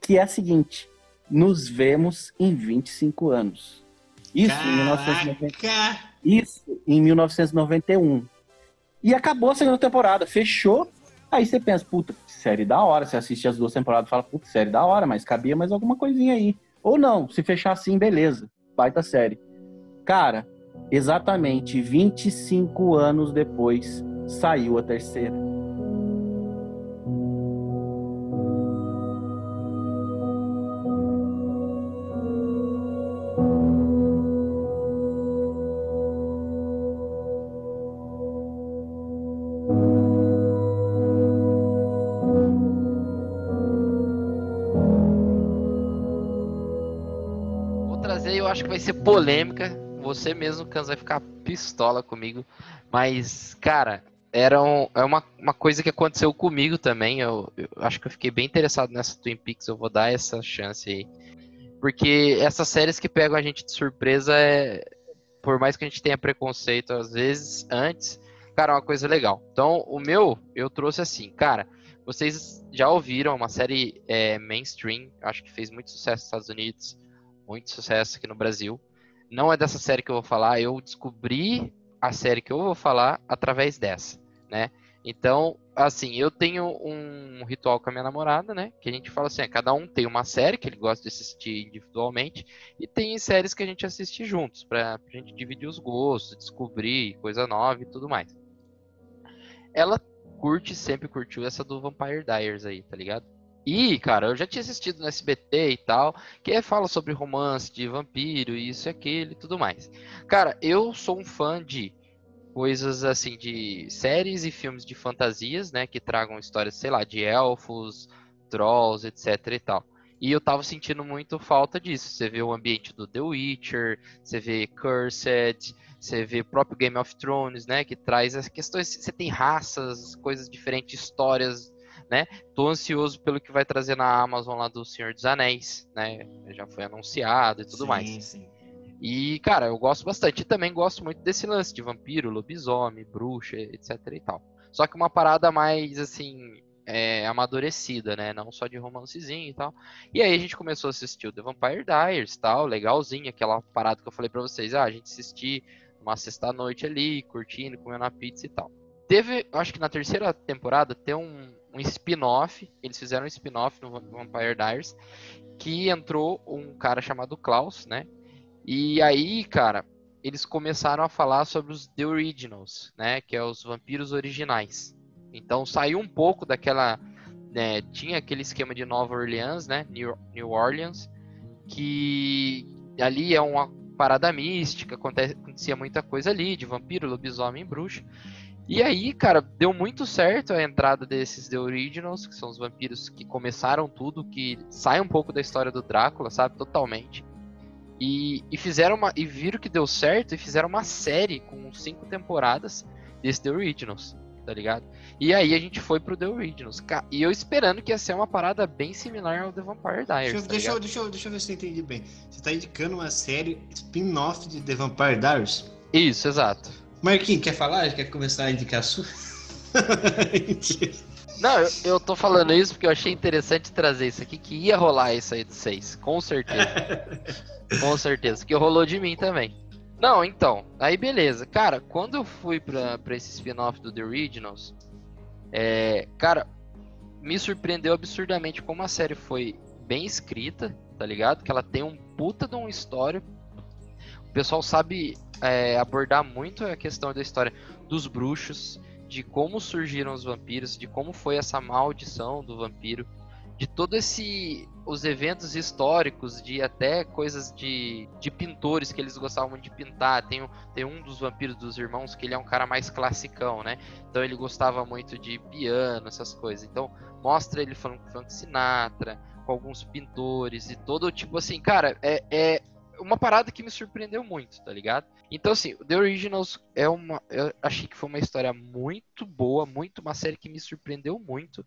que é a seguinte: nos vemos em 25 anos. Isso em 1990, Caraca! isso em 1991. E acabou a segunda temporada, fechou. Aí você pensa, puta, série da hora. Você assiste as duas temporadas e fala, puta, série da hora, mas cabia mais alguma coisinha aí. Ou não, se fechar assim, beleza. Baita série. Cara, exatamente 25 anos depois saiu a terceira. Polêmica. Você mesmo, Cans, vai ficar pistola comigo. Mas, cara, era um- é uma, uma coisa que aconteceu comigo também. Eu, eu acho que eu fiquei bem interessado nessa Twin Peaks. Eu vou dar essa chance aí. Porque essas séries que pegam a gente de surpresa é. Por mais que a gente tenha preconceito às vezes antes, cara, é uma coisa legal. Então, o meu, eu trouxe assim, cara. Vocês já ouviram uma série é, mainstream, acho que fez muito sucesso nos Estados Unidos, muito sucesso aqui no Brasil. Não é dessa série que eu vou falar, eu descobri a série que eu vou falar através dessa, né? Então, assim, eu tenho um ritual com a minha namorada, né? Que a gente fala assim, é, cada um tem uma série que ele gosta de assistir individualmente e tem séries que a gente assiste juntos, pra, pra gente dividir os gostos, descobrir coisa nova e tudo mais. Ela curte, sempre curtiu essa do Vampire Diaries aí, tá ligado? E, cara, eu já tinha assistido no SBT e tal, que fala sobre romance de vampiro, isso e aquilo e tudo mais. Cara, eu sou um fã de coisas assim, de séries e filmes de fantasias, né, que tragam histórias, sei lá, de elfos, trolls, etc e tal. E eu tava sentindo muito falta disso. Você vê o ambiente do The Witcher, você vê Cursed, você vê o próprio Game of Thrones, né? Que traz as questões. Você tem raças, coisas diferentes, histórias, né? Tô ansioso pelo que vai trazer na Amazon lá do Senhor dos Anéis, né? Já foi anunciado e tudo sim, mais. Sim. E, cara, eu gosto bastante. E também gosto muito desse lance de vampiro, lobisomem, bruxa, etc e tal. Só que uma parada mais, assim, é, amadurecida, né? Não só de romancezinho e tal. E aí a gente começou a assistir o The Vampire Diaries tal, legalzinho, aquela parada que eu falei pra vocês. Ah, a gente assistir uma sexta-noite ali, curtindo, comendo a pizza e tal. Teve, acho que na terceira temporada, tem um, um spin-off. Eles fizeram um spin-off no Vampire Diaries. Que entrou um cara chamado Klaus, né? E aí, cara, eles começaram a falar sobre os The Originals, né? Que é os vampiros originais. Então saiu um pouco daquela. Né, tinha aquele esquema de Nova Orleans, né? New, New Orleans, que ali é uma parada mística, acontecia muita coisa ali, de vampiro, lobisomem bruxa. E aí, cara, deu muito certo a entrada desses The Originals, que são os vampiros que começaram tudo, que saem um pouco da história do Drácula, sabe? Totalmente. E, e fizeram uma. E viram que deu certo e fizeram uma série com cinco temporadas desse The Originals, tá ligado? E aí a gente foi pro The Originals. E eu esperando que ia ser uma parada bem similar ao The Vampire Diaries. Deixa, eu- tá deixa, eu, deixa, eu, deixa eu ver se eu entendi bem. Você tá indicando uma série spin-off de The Vampire Diaries? Isso, exato. Marquinhos, quer falar? Quer começar a indicar a sua? Não, eu, eu tô falando isso porque eu achei interessante trazer isso aqui, que ia rolar isso aí do 6, com certeza. com certeza, que rolou de mim também. Não, então, aí beleza. Cara, quando eu fui pra, pra esse spin-off do The Originals, é, cara, me surpreendeu absurdamente como a série foi bem escrita, tá ligado? Que ela tem um puta de uma história. Pessoal sabe é, abordar muito a questão da história dos bruxos, de como surgiram os vampiros, de como foi essa maldição do vampiro, de todo esse os eventos históricos, de até coisas de, de pintores que eles gostavam de pintar. Tem, tem um dos vampiros dos irmãos que ele é um cara mais classicão, né? Então ele gostava muito de piano, essas coisas. Então mostra ele falando com Frank Sinatra, com alguns pintores e todo tipo assim, cara, é, é uma parada que me surpreendeu muito, tá ligado? Então, assim, The Originals é uma. Eu achei que foi uma história muito boa, muito uma série que me surpreendeu muito.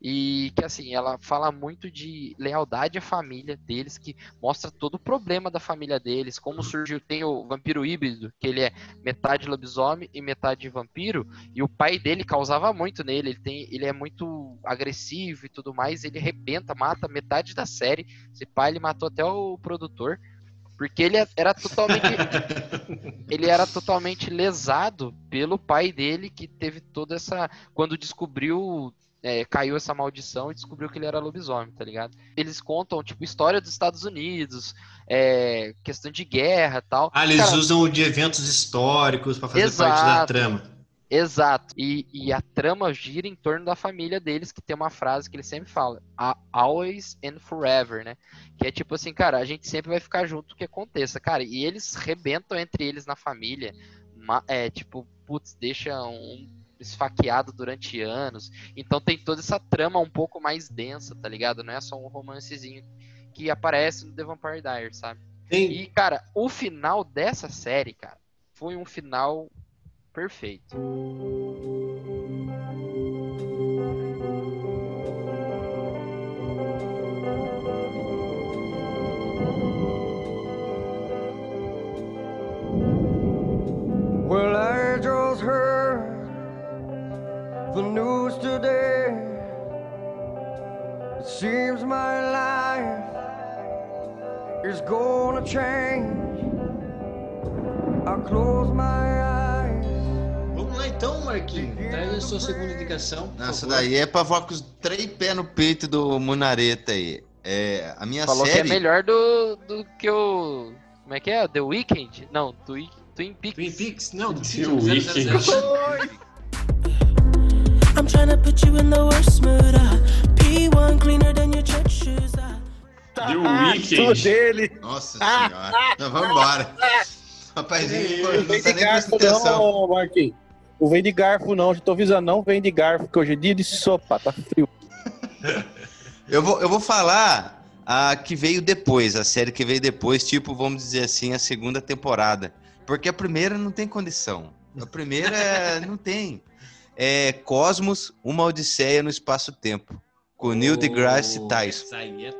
E que, assim, ela fala muito de lealdade à família deles, que mostra todo o problema da família deles, como surgiu. Tem o vampiro híbrido, que ele é metade lobisomem e metade vampiro, e o pai dele causava muito nele. Ele, tem, ele é muito agressivo e tudo mais, ele arrebenta, mata metade da série. Esse pai ele matou até o produtor. Porque ele era totalmente. ele era totalmente lesado pelo pai dele, que teve toda essa. Quando descobriu. é, caiu essa maldição e descobriu que ele era lobisomem, tá ligado? Eles contam, tipo, história dos Estados Unidos, é, questão de guerra e tal. Ah, eles Cara, usam de eventos históricos pra fazer parte da Exato. trama. Exato. E, e a trama gira em torno da família deles, que tem uma frase que ele sempre fala: "A- always and forever, né? Que é tipo assim, cara, a gente sempre vai ficar junto o que aconteça, cara. E eles rebentam entre eles na família. É tipo, putz, deixa um esfaqueado durante anos. Então tem toda essa trama um pouco mais densa, tá ligado? Não é só um romancezinho que aparece no The Vampire Diaries, sabe? Tem, E, cara, o final dessa série, cara, foi um final perfeito. Well, I just heard the news today. It seems my life is gonna change. I close my eyes. Lá então, Marquinhos. Traz a sua segunda indicação. Nossa, favor. daí é pra voar com os três pés no peito do Munareta aí. É, a minha Falou série... que é melhor do, do que o. Como é que é? The Weeknd? Não, Twin, Twin Peaks. Twin Peaks? Não, do The filme Weeknd. 007. I'm trying to put you in the worst mood. Uh, P1 cleaner than your church shoes. Uh. The Weeknd. dele. Nossa senhora. Não, vamos embora. Rapazinho, Não tá nem prestando atenção. não, Marquinhos. Não vem de garfo não, já tô avisando, não vem de garfo, porque hoje é dia de sopa, tá frio. Eu vou, eu vou falar a que veio depois, a série que veio depois, tipo, vamos dizer assim, a segunda temporada. Porque a primeira não tem condição. A primeira não tem. É Cosmos, uma odisseia no espaço-tempo. Com Neil deGrasse Oh, Tyson. Essa aí é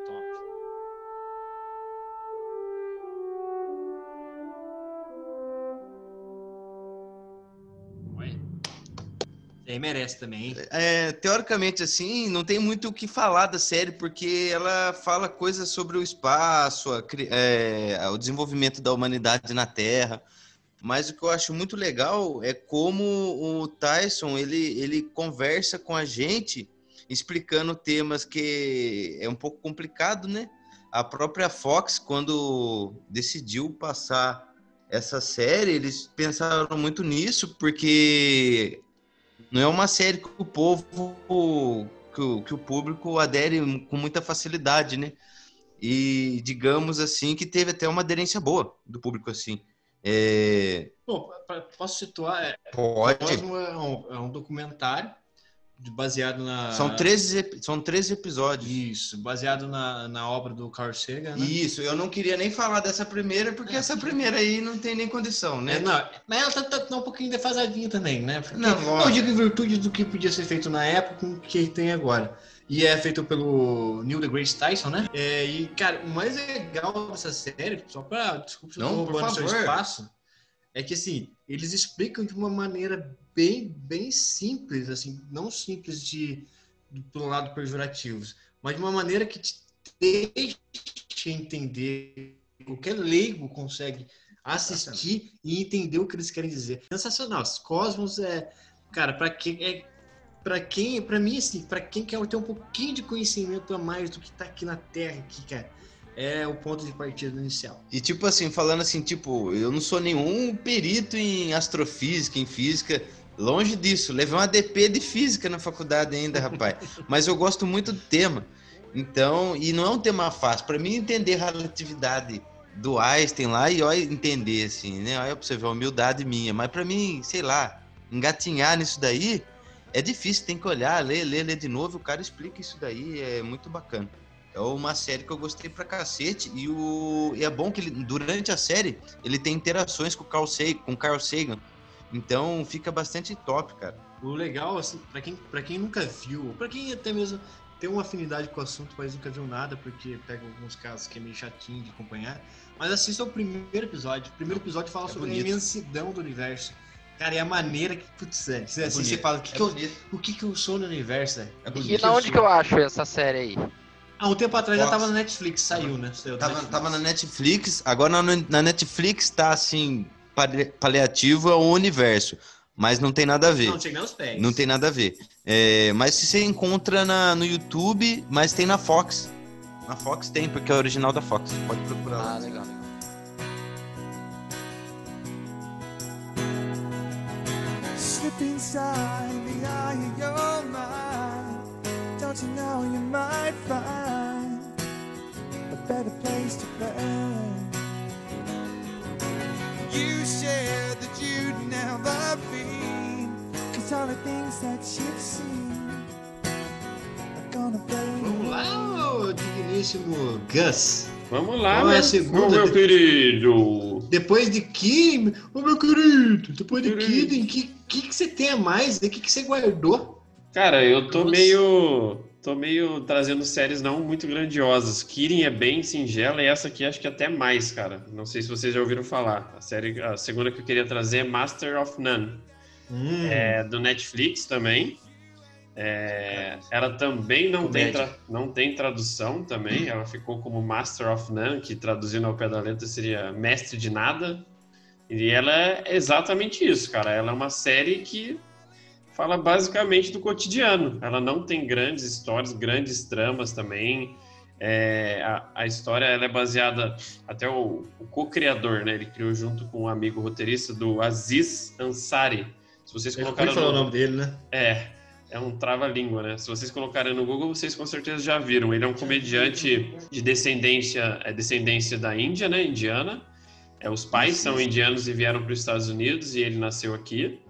aí merece também? É, teoricamente, assim, não tem muito o que falar da série, porque ela fala coisas sobre o espaço, a é, o desenvolvimento da humanidade na Terra. Mas o que eu acho muito legal é como o Tyson ele, ele conversa com a gente, explicando temas que é um pouco complicado, né? A própria Fox, quando decidiu passar essa série, eles pensaram muito nisso, porque não é uma série que o povo, que o, que o público adere com muita facilidade, né? E digamos assim que teve até uma aderência boa do público assim. É, Bom, posso situar? É, pode. É um, é um documentário baseado na. São 13, ep- são 13 episódios. Isso, baseado na, na obra do Carl Sagan, né? Isso, eu não queria nem falar dessa primeira, porque essa primeira aí não tem nem condição, né? É, não, mas ela tá, tá- tá um pouquinho defasadinha também, né? Porque, Não, eu digo em virtude do que podia ser feito na época com o que tem agora. E é feito pelo Neil deGrasse Tyson, né? É, e, cara, o mais legal dessa série, só pra. Desculpa se eu Não, por roubando seu favor. espaço, é que assim, eles explicam de uma maneira bem, bem simples, assim, não simples de, de pelo lado pejorativo, mas de uma maneira que te deixa entender, qualquer leigo consegue assistir e entender o que eles querem dizer. Sensacional. Cosmos é, cara, para quem é para quem, para mim assim, para quem quer ter um pouquinho de conhecimento a mais do que tá aqui na Terra aqui, cara, é o ponto de partida inicial. E tipo assim, falando assim, tipo, eu não sou nenhum perito em astrofísica, em física, longe disso. Levei uma DP de física na faculdade ainda, rapaz. Mas eu gosto muito do tema. Então, e não é um tema fácil. Para mim entender a relatividade do Einstein lá e olha entender assim, né? Olha pra você ver a humildade minha, mas para mim, sei lá, engatinhar nisso daí é difícil, tem que olhar, ler, ler, ler de novo, o cara explica isso daí, é muito bacana. É uma série que eu gostei pra cacete e, o, e é bom que ele, durante a série ele tem interações com o Carl Sagan, com o Carl Sagan. Então fica bastante top, cara. O legal, assim, para quem, pra quem nunca viu, para quem até mesmo tem uma afinidade com o assunto, mas nunca viu nada, porque pega alguns casos que é meio chatinho de acompanhar, mas assista o primeiro episódio. O primeiro episódio fala É sobre bonito. a imensidão do universo. Cara, é a maneira que, putz, é, assim, bonito. você fala, o que, É que eu, o que, que eu sou no universo? É? É bonito. E na onde que eu acho essa série aí? Há um tempo atrás já Fox. tava na Netflix, saiu, né? Saiu Tava, Netflix. tava na Netflix, agora na, na Netflix tá assim, paliativo ao universo, mas não tem nada a ver. Não, chega nem aos pés. Não tem nada a ver. É, mas se você encontra na, no YouTube, mas tem na Fox. Na Fox tem, porque é original da Fox. Pode procurar lá. Ah, legal. legal. Slip inside the eye of your mind. Don't you know you might find a better place to play? Said that you'd never been. Cause all the things that you've seen are gonna play. Vamos lá, ô digníssimo Gus. Vamos lá, Qual é a meu, segunda Ô, meu de- querido. Depois de que, ô meu querido, depois de Querido. que, que, que, que você tem a mais? O que, que você guardou? Cara, eu tô Nossa. meio. Tô meio trazendo séries não muito grandiosas. Kirin é bem singela e essa aqui acho que até mais, cara. Não sei se vocês já ouviram falar. A série, a segunda que eu queria trazer é Master of None. Hum. É do Netflix também. É, ela também não tem, tra- não tem tradução também, ela ficou como Master of None, que traduzindo ao pé da letra seria Mestre de Nada. E ela é exatamente isso, cara. Ela é uma série que fala basicamente do cotidiano. Ela não tem grandes histórias, grandes tramas também. É, a, a história ela é baseada até o, o co-criador, né? Ele criou junto com um amigo roteirista do Aziz Ansari. Se vocês colocaram falar o no- nome dele, né? é, é um trava-língua, né? Se vocês colocarem no Google, vocês com certeza já viram. Ele é um comediante de descendência, é descendência da Índia, né? Indiana. É, os pais são indianos e vieram para os Estados Unidos e ele nasceu aqui.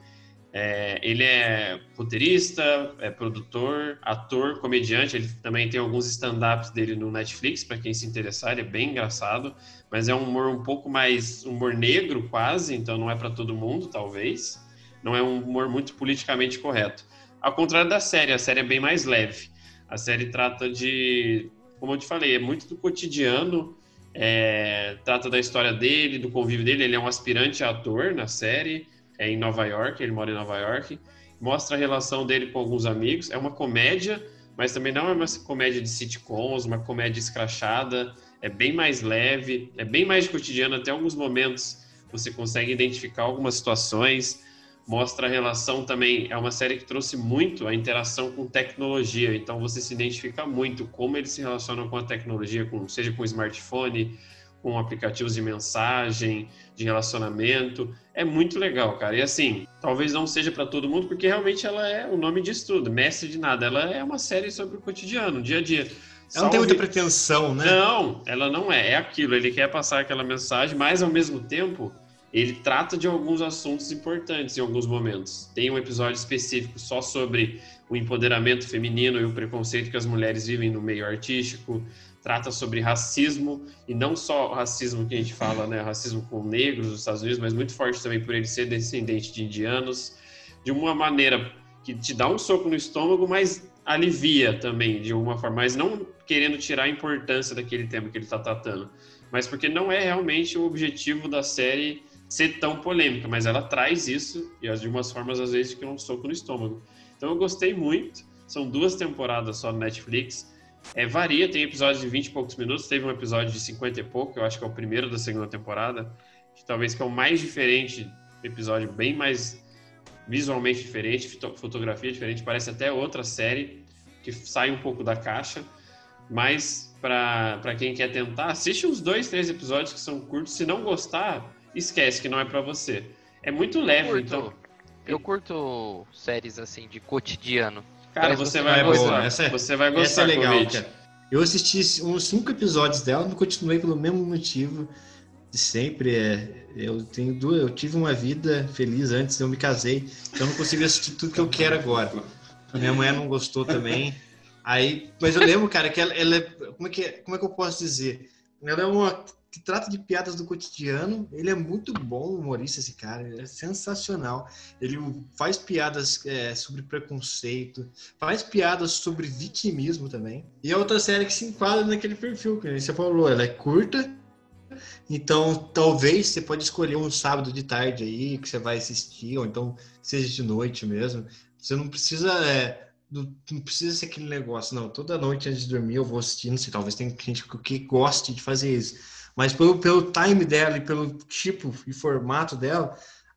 É, ele é roteirista, é produtor, ator, comediante. Ele também tem alguns stand-ups dele no Netflix, para quem se interessar. Ele é bem engraçado, mas é um humor um pouco mais humor negro, quase. Então não é para todo mundo, talvez. Não é um humor muito politicamente correto. Ao contrário da série, a série é bem mais leve. A série trata de, como eu te falei, é muito do cotidiano. é, trata da história dele, do convívio dele. Ele é um aspirante a ator na série é em Nova York, ele mora em Nova York. Mostra a relação dele com alguns amigos. É uma comédia, mas também não é uma comédia de sitcoms, uma comédia escrachada. É bem mais leve, é bem mais cotidiano. Até alguns momentos você consegue identificar algumas situações. Mostra a relação também. É uma série que trouxe muito a interação com tecnologia. Então você se identifica muito como eles se relacionam com a tecnologia, com, seja com o smartphone, com aplicativos de mensagem, de relacionamento. É muito legal, cara. E assim, talvez não seja para todo mundo, porque realmente ela é o nome disso tudo, mestre de nada. Ela é uma série sobre o cotidiano, dia a dia. Ela não tem muita Salve- pretensão, né? Não, ela não é. É aquilo. Ele quer passar aquela mensagem, mas ao mesmo tempo ele trata de alguns assuntos importantes em alguns momentos. Tem um episódio específico só sobre o empoderamento feminino e o preconceito que as mulheres vivem no meio artístico. Trata sobre racismo e não só o racismo que a gente fala, né, racismo com negros nos Estados Unidos, mas muito forte também por ele ser descendente de indianos, de uma maneira que te dá um soco no estômago, mas alivia também de alguma forma, mas não querendo tirar a importância daquele tema que ele está tratando, mas porque não é realmente o objetivo da série ser tão polêmica, mas ela traz isso e de umas formas às vezes que é um soco no estômago. Então eu gostei muito. São duas temporadas só no Netflix. É, varia, tem episódios de 20 e poucos minutos, teve um episódio de 50 e pouco, eu acho que é o primeiro da segunda temporada, que talvez que é o mais diferente, episódio bem mais visualmente diferente, fotografia diferente, parece até outra série que sai um pouco da caixa, mas para quem quer tentar, assiste uns dois, três episódios que são curtos, se não gostar, esquece que não é para você. É muito leve, curto. então, Eu curto séries assim de cotidiano. Cara, você você vai vai gostar. boa, essa é- você vai Essa é gostar, legal, cara. Eu assisti uns cinco episódios dela, não continuei pelo mesmo motivo de sempre. É, eu tenho duas, eu tive uma vida feliz antes, eu me casei, então eu não consigo assistir tudo que eu quero agora. Minha mulher não gostou também. Aí, mas eu lembro, cara, que ela, ela é, como é que é- como é que eu posso dizer? Ela é uma que trata de piadas do cotidiano. Ele é muito bom humorista, esse cara. Ele é sensacional. Ele faz piadas é, sobre preconceito, faz piadas sobre vitimismo também. E é outra série que se enquadra naquele perfil que você falou. Ela é curta, então talvez você pode escolher um sábado de tarde aí que você vai assistir, ou então seja de noite mesmo. Você não precisa. é, do- não precisa ser aquele negócio, não. Toda noite antes de dormir eu vou assistir, não sei, talvez tenha gente que- goste de fazer isso. Mas pelo, pelo time dela e pelo tipo e formato dela,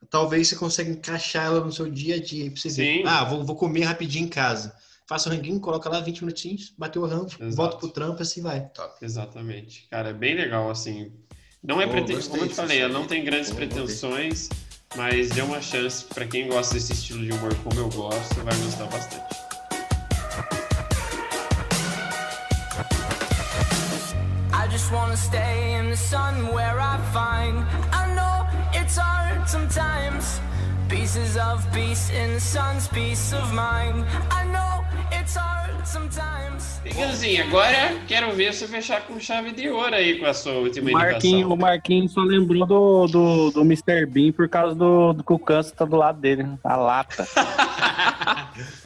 talvez você consiga encaixar ela no seu dia a dia. Pra você. Ah, vou, vou comer rapidinho em casa. Faça o ranguinho, coloca lá 20 minutinhos, bateu o rango, volta pro trampo, assim vai. Exatamente. Cara, é bem legal, assim. Não é Pô, preten... gostei Como eu te falei, ela não tem grandes pretensões, mas dê uma chance pra quem gosta desse estilo de humor como eu gosto, vai gostar bastante. Just wanna stay in the sun where I find. I know it's hard sometimes. Pieces of peace in the sun's peace of mind. I know it's hard sometimes. Miguelzinho, agora quero ver você fechar com chave de ouro aí com a sua última O Marquinho, indicação. o Marquinho só lembrou do, do, do Mr. Bean por causa do, do que o câncer tá do lado dele, a lata.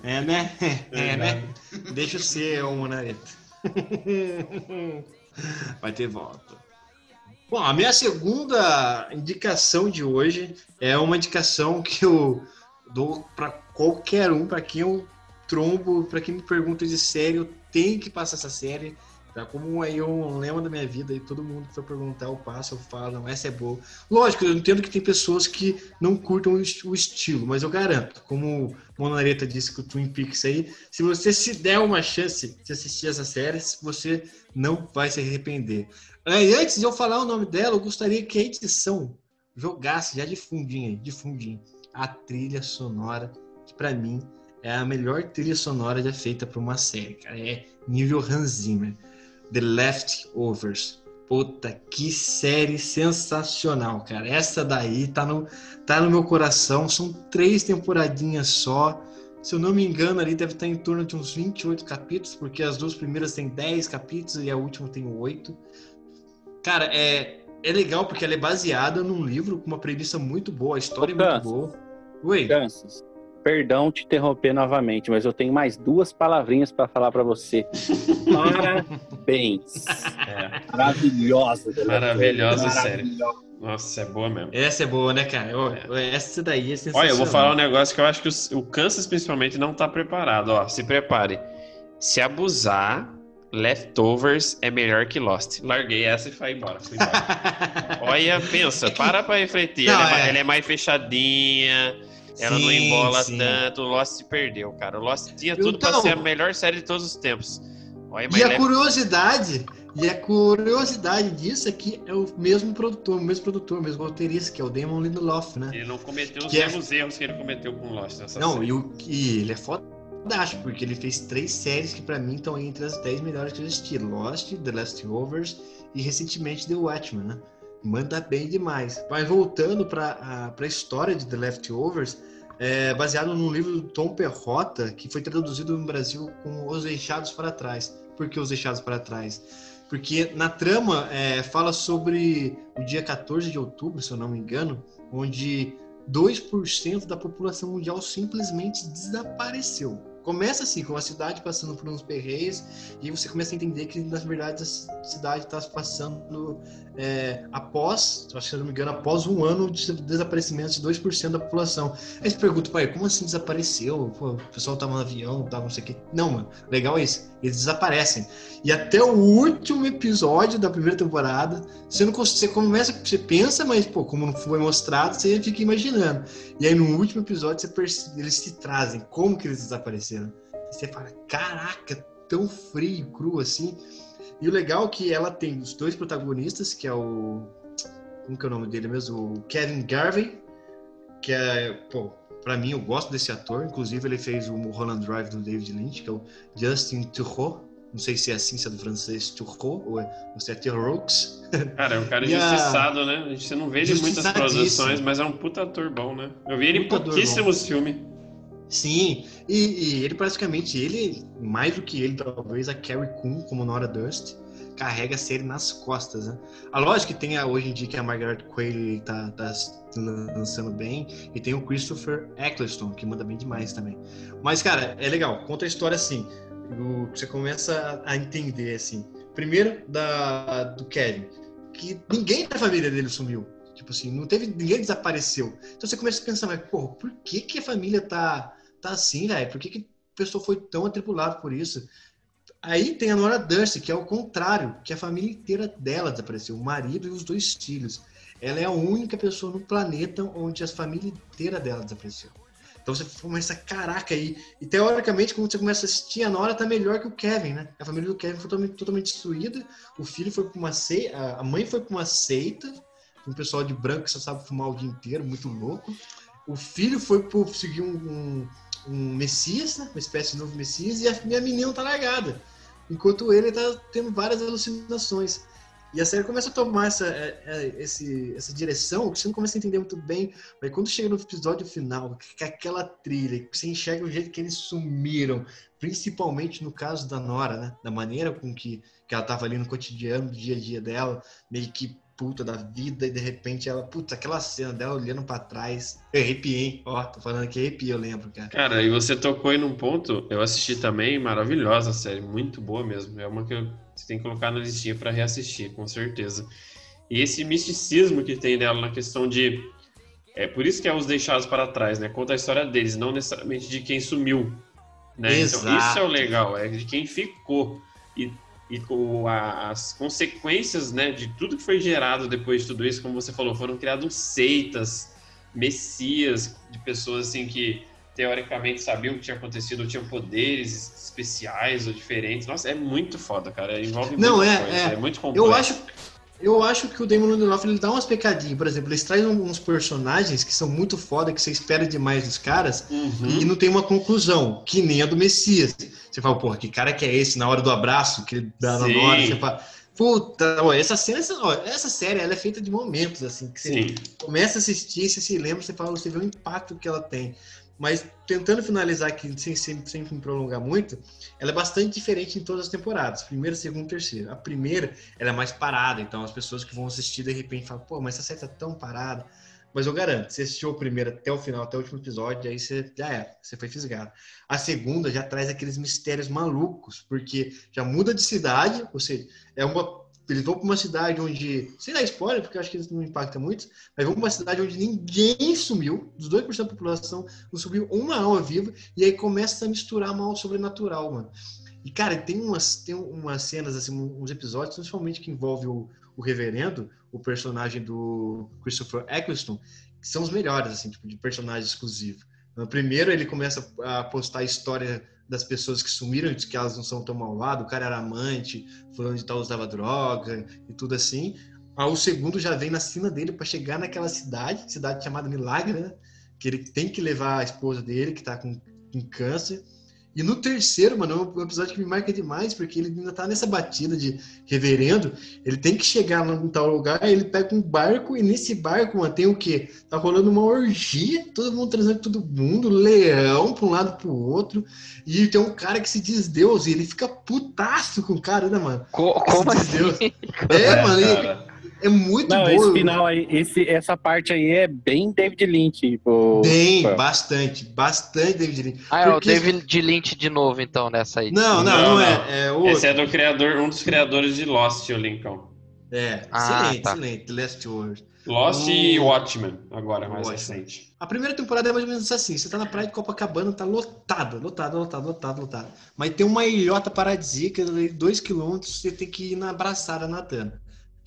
É, né? É, né? Verdade. Deixa eu ser o Monareta. Vai ter volta. Bom, a minha segunda indicação de hoje é uma indicação que eu dou para qualquer um, para quem eu trombo. Pra quem me pergunta de série, eu tenho que passar essa série. Tá como aí um lema da minha vida e todo mundo que for perguntar, eu passo, eu falo, não, essa é boa. Lógico, eu entendo que tem pessoas que não curtam o est- o estilo, mas eu garanto, como Monareta disse com o Twin Peaks aí, se você se der uma chance de assistir essa série, você não vai se arrepender. Aí, antes de eu falar o nome dela, eu gostaria que a edição jogasse já de fundinho, de fundinho, a trilha sonora, que pra mim é a melhor trilha sonora já feita para uma série, cara. É nível Hans Zimmer. The Leftovers. Puta, que série sensacional, cara. Essa daí tá no, tá no meu coração. São três temporadinhas só. Se eu não me engano, ali deve estar em torno de uns 28 capítulos, porque as duas primeiras têm 10 capítulos e a última tem 8. Cara, é, é legal porque ela é baseada num livro com uma premissa muito boa, a história é muito boa. Oi. Kansas, perdão te interromper novamente, mas eu tenho mais duas palavrinhas pra falar pra você. Parabéns. É, Maravilhosa. maravilhosa série. Maravilhosa. Nossa, é boa mesmo. Essa é boa, né, cara? Ó, Essa daí é sensacional. Olha, eu vou falar um negócio que eu acho que o, o Kansas, principalmente, não tá preparado. Ó, se prepare. Se abusar, Leftovers é melhor que Lost. Larguei essa e fui embora. Fui embora. Olha, pensa, para pra refletir. Não, ela, é, ma- é. ela é mais fechadinha, ela não Sim, embola sim. tanto. O Lost se perdeu, cara. O Lost tinha tudo pra Então- ser a melhor série de todos os tempos. Olha, E a Left- curiosidade, e a curiosidade disso é que é o mesmo produtor, o mesmo produtor, o mesmo roteirista, que é o Damon Lindelof, né? ele não cometeu os Que é- mesmos erros que ele cometeu com Lost nessa Não, série. e, o, e ele é fodástico, porque ele fez três séries que pra mim estão entre as 10 melhores que eu assisti. Lost, The Leftovers e recentemente The Watchmen, né? Manda bem demais. Mas voltando pra, a, história de The Leftovers, é baseado num livro do Tom Perrota, que foi traduzido no Brasil com Os Deixados para Trás. Por que Os Deixados para Trás? Porque na trama é, fala sobre o dia 14 de outubro, se eu não me engano, onde 2% da população mundial simplesmente desapareceu. Começa assim, com a cidade passando por uns perreios, e você começa a entender que, na verdade, a cidade está passando é, após, se não me engano, após um ano de desaparecimento de 2% da população. Aí você pergunta, pai, como assim desapareceu? Pô, o pessoal tava no avião, tava não sei o quê. Não, mano, legal é isso. Eles desaparecem. E até o último episódio da primeira temporada, você não você começa, você pensa, mas pô, como não foi mostrado, você fica imaginando. E aí no último episódio você perce- eles se trazem como que eles desapareceram. E você fala, caraca, tão frio, cru assim. E o legal é que ela tem os dois protagonistas, que é o como que é o nome dele mesmo? O Kevin Garvey, que é, pô, pra mim eu gosto desse ator, inclusive ele fez o Mulholland Drive do David Lynch, que é o Justin Theroux, não sei se é assim, se é do francês Theroux, ou, é, ou se é Theroux. Cara, é um cara E a- injustiçado, né? Você não vê ele em muitas produções, mas é um puta ator bom, né? Eu vi ele em pouquíssimos filmes. Sim, e, e ele praticamente, ele, mais do que ele, talvez, a Carrie Coon, como Nora Durst, carrega a série nas costas, né? A lógica que tem a- hoje em dia que a Margaret Qualley tá, tá lançando bem, e tem o Christopher Eccleston, que manda bem demais também. Mas, cara, é legal, conta a história assim, o- você começa a entender, assim, primeiro da, do Kevin, que ninguém da família dele sumiu. Tipo assim, não teve. Ninguém desapareceu. Então você começa a pensar, mas, porra, por que, que a família tá, tá assim, velho? Por que, que a pessoa foi tão atribulada por isso? Aí tem a Nora Durst, que é o contrário, que a família inteira dela desapareceu, o marido e os dois filhos. Ela é a única pessoa no planeta onde a família inteira dela desapareceu. Então você começa, caraca, aí. E teoricamente, quando você começa a assistir, a Nora tá melhor que o Kevin, né? A família do Kevin foi totalmente, totalmente destruída. O filho foi pra uma seita, a mãe foi pra uma seita, um pessoal de branco que só sabe fumar o dia inteiro, muito louco. O filho foi por seguir um, um, um Messias, né? uma espécie de novo Messias, e a minha menina tá largada. Enquanto ele tá tendo várias alucinações. E a série começa a tomar essa, é, é, essa direção que você não começa a entender muito bem. Mas quando chega no episódio final, que é aquela trilha, você enxerga o jeito que eles sumiram, principalmente no caso da Nora, né? Da maneira com que, que ela tava ali no cotidiano, do dia a dia dela, meio que puta da vida, e de repente ela, puta, aquela cena dela olhando pra trás. Eu arrepiei, hein? Ó, tô falando que arrepiei, eu lembro, cara. Cara, e você tocou aí num ponto, eu assisti também, maravilhosa a série, muito boa mesmo. É uma que você tem que colocar na listinha pra reassistir, com certeza. E esse misticismo que tem nela na questão de. É por isso que é os deixados para trás, né? Conta a história deles, não necessariamente de quem sumiu. Né? Então, Exato. isso é o legal, é de quem ficou. E, e com a- as consequências né, de tudo que foi gerado depois de tudo isso, como você falou, foram criados seitas, messias, de pessoas assim que teoricamente sabiam o que tinha acontecido, ou tinham poderes especiais ou diferentes. Nossa, é muito foda, cara. Envolve Não, é- coisa, é. é muito complexo. Eu acho, eu acho que o Damon Lindelof ele dá umas pecadinhas. Por exemplo, eles trazem uns personagens que são muito foda, que você espera demais dos caras, Uhum. e não tem uma conclusão, que nem a do Messias. Você fala, porra, que cara que é esse na hora do abraço, que ele dá na Sim. hora, você fala, puta, ó, essa cena, essa, ó, essa série, ela é feita de momentos, assim, que você Sim. começa a assistir, você se lembra, você fala, você vê o impacto que ela tem. Mas tentando finalizar aqui, sem, sem, sem me prolongar muito, ela é bastante diferente em todas as temporadas. Primeira, segunda, terceira. A primeira, ela é mais parada, então as pessoas que vão assistir de repente falam, pô, mas essa série tá tão parada. Mas eu garanto, você assistiu o primeiro até o final, até o último episódio, aí você já é, você foi fisgado. A segunda já traz aqueles mistérios malucos, porque já muda de cidade, ou seja, é uma. Eles vão para uma cidade onde. Sem dar spoiler, porque acho que isso não impacta muito, mas vão para uma cidade onde ninguém sumiu, dos 2% da população, não subiu uma alma viva, e aí começa a misturar mal sobrenatural, mano. E, cara, tem umas, tem umas cenas, assim, uns episódios, principalmente que envolve o, o reverendo, o personagem do Christopher Eccleston, que são os melhores, assim, tipo, de personagem exclusivo. Primeiro, ele começa a postar história das pessoas que sumiram, que elas não são tão malvadas, o cara era amante, fulano de tal usava droga e tudo assim. Aí o segundo já vem na cena dele para chegar naquela cidade, cidade chamada Milagre, né? Que ele tem que levar a esposa dele, que tá com, com câncer. E no terceiro, mano, é um episódio que me marca demais, porque ele ainda tá nessa batida de reverendo. Ele tem que chegar lá em tal lugar, ele pega um barco, e nesse barco, mano, tem o quê? Tá rolando uma orgia, todo mundo transando todo mundo, leão pra um lado pro outro. E tem um cara que se diz Deus, e ele fica putaço com o cara, né, mano? Co- como Se diz assim? Deus. É, mano, e- cara. É muito Não, boa. esse final aí, esse, essa parte aí é bem David Lynch. Tipo, Bem, tipo, bastante, bastante David Lynch. Ah, é o Porque- David Lynch de novo, então, nessa aí. Não, não, Não, não, não. é. É outro. Esse é do criador, um dos criadores de Lost, o Lincoln. É, Ah, excelente, tá. excelente. Last Word. Lost Hum. e Watchmen, agora mais Watchmen. recente. A primeira temporada é mais ou menos assim. Você tá na praia de Copacabana, tá lotada, lotada, lotada, lotada, lotada. Mas tem uma ilhota paradisíaca, de dois quilômetros, você tem que ir na abraçada nadando.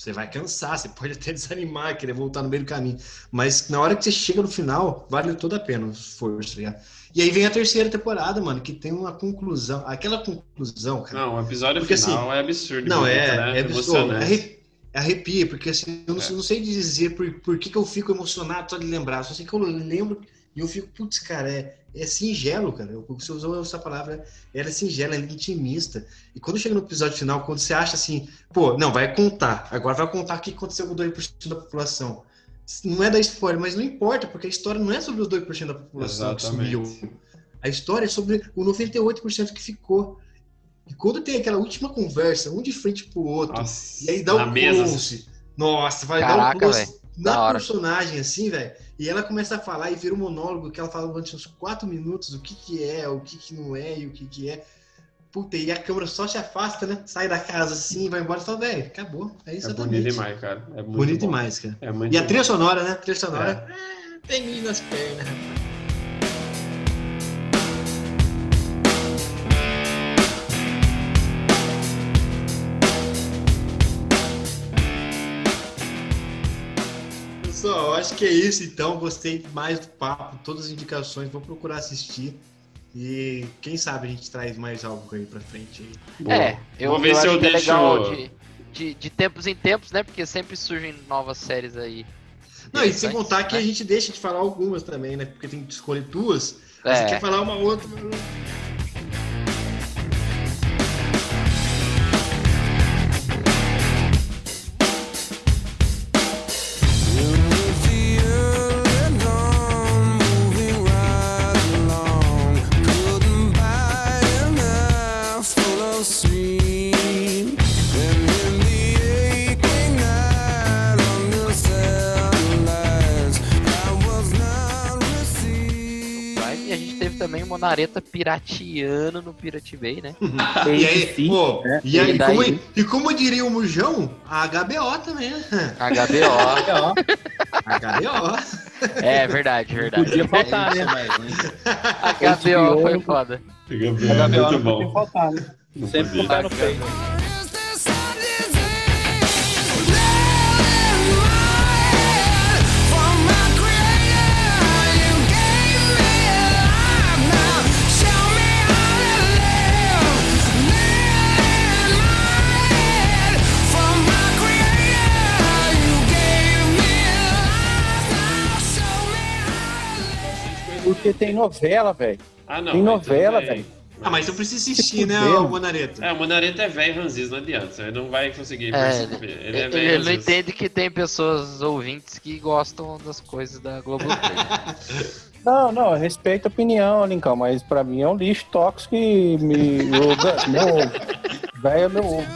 Você vai cansar, você pode até desanimar, querer voltar no meio do caminho. Mas na hora que você chega no final, vale toda a pena o esforço, tá ligado? E aí vem a terceira temporada, mano, que tem uma conclusão. Aquela conclusão, cara. Não, o episódio Porque, final é absurdo. Não, bonito, é, né? é absurdo. Emocionante. Arre- Arrepia, porque assim, eu não, É. não sei dizer por, por que, que eu fico emocionado só de lembrar. Só sei que eu lembro e eu fico, putz, cara, é, é singelo, cara. Eu- Você usou essa palavra, ela é singela, ela é intimista. E quando chega no episódio final, quando você acha assim, pô, não, vai contar, agora vai contar o que aconteceu com 2% da população. Não é da spoiler, mas não importa, porque a história não é sobre os 2% da população que Exatamente. sumiu. A história é sobre o 98% que ficou. E quando tem aquela última conversa, um de frente pro outro, Nossa, e aí dá na o mesa. close. Nossa, vai dar Caraca, o close velho. na hora. personagem, assim, velho. E ela começa a falar e vira um monólogo que ela fala durante uns quatro minutos o que que é, o que que não é e o que que é. Puta, e a câmera só se afasta, né? Sai da casa assim, vai embora e fala, velho, acabou. É É exatamente. bonito demais, cara. É muito Bonito bom. demais, cara. É E a trilha sonora, né? A trilha sonora. ah, tem milho nas pernas, rapaz. Pessoal, eu acho que é isso então. Gostei mais do papo, todas as indicações, vou procurar assistir. E quem sabe a gente traz mais algo aí pra frente aí. É, eu, Vou ver eu se acho eu que é deixo. legal de, de, de tempos em tempos, né? Porque sempre surgem novas séries aí. Não, e sem contar que né? a gente deixa de falar algumas também, né? Porque tem que escolher duas. Aí Você É. quer falar uma outra. Teve também uma nareta pirateando no Pirate Bay, né? E aí, ABC, pô, né? e, aí, E daí? como, e como diria o Mujão, a HBO também, né? HBO. HBO. É verdade, verdade. Podia faltar, é né? A HBO foi foda. Gabriela muito não podia bom. faltar, né? Sempre podia. botar no peito. Porque tem novela, velho. Ah, não. Tem mas novela, bem. velho. Ah, mas eu preciso assistir, né, ô Monareto? É, o Monareta é velho ranzis, não adianta. Você não vai conseguir É, perceber. ele, Ele é ele velho não entende que tem pessoas ouvintes que gostam das coisas da Globoplay. Não, não, eu respeito a opinião, Lincão, mas pra mim é um lixo tóxico e me. o ga- meu ovo. Velho é meu ovo.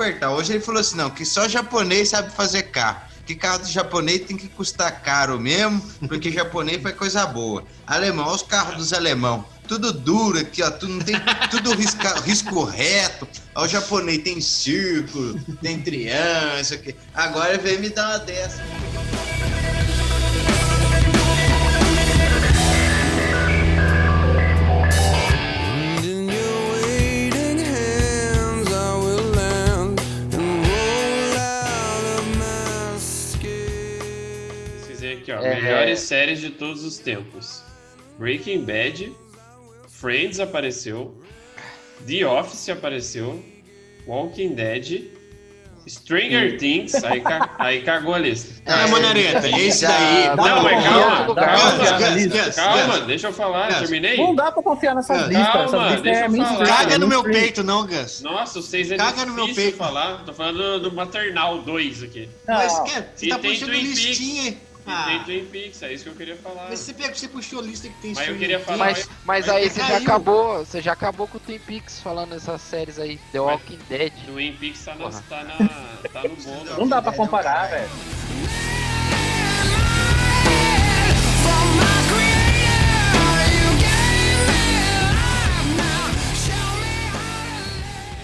Cortar. Hoje ele falou assim, não, que só japonês sabe fazer carro. Que carro do japonês tem que custar caro mesmo, porque japonês faz coisa boa. Alemão, olha os carros dos alemão. Tudo duro aqui, ó. Tudo, não tem, tudo risca- risco reto. Ó, o japonês tem círculo, tem triângulo, isso aqui. Agora vem me dar uma dessa. Fizer aqui, ó. É. Melhores séries de todos os tempos. Breaking Bad, Friends apareceu, The Office apareceu, Walking Dead, Stranger Things, aí, ca- aí cagou a lista. Ah, Monareta, esse Já- daí. Não, Não, mas calma, calma, calma. Calma, deixa eu falar, terminei? Não dá pra confiar nessas Calma, listas. Essas listas deixa é eu falar. Caga no meu peito, não, Gus. Nossa, vocês é Caga no meu peito. falar. Tô falando do, do Maternal 2 aqui. Mas, Não. cara, você tá puxando Twin Peaks. E Ah, tem Twin Peaks, é isso que eu queria falar. mas você, pega, você puxou a lista que tem Mas eu queria falar-. Mas, mas Mas aí você já acabou, você já acabou com o Twin Peaks falando essas séries aí, The Walking Dead. Twin Peaks tá, na, Porra. tá, na, tá no bolo. Não dá pra comparar, velho.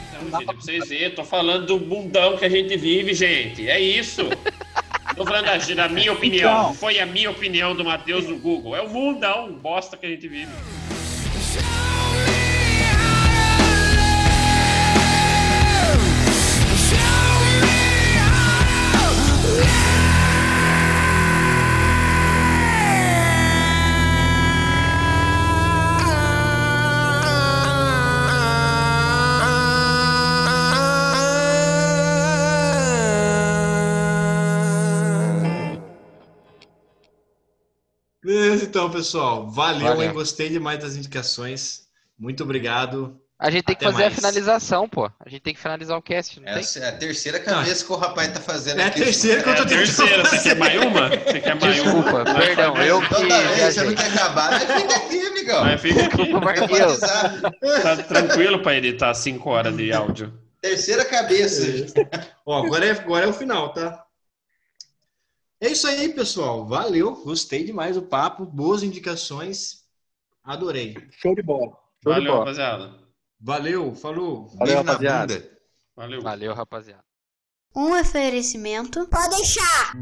Então, gente, pra vocês verem, tô falando do mundão que a gente vive, gente. É isso. Tô falando da, da minha opinião. Então. Foi a minha opinião do Matheus do Google. É o mundão bosta que a gente vive. Então, pessoal. Valeu, Valeu. hein? Gostei demais das indicações. Muito obrigado. A gente tem que Até fazer a mais. finalização, pô. A gente tem que finalizar o cast, não tem? Essa é a terceira cabeça que o rapaz tá fazendo É a aqui. terceira que É eu tô a terceira. Você quer mais uma? Você quer mais Desculpa, uma? perdão, eu que Toda vez, você não quer acabar, mas fica aqui, amigão. Mas fica aqui. Desculpa. Tá tranquilo pra editar 5 horas de áudio. Terceira cabeça. Ó, agora é, agora é o final, tá? É isso aí, pessoal. Valeu. Gostei demais do papo. Boas indicações. Adorei. Show de bola. Show de Valeu, bola. rapaziada. Valeu. Falou. Valeu, Beijo na rapaziada. bunda. Valeu. Valeu, rapaziada. Um oferecimento. Pode deixar!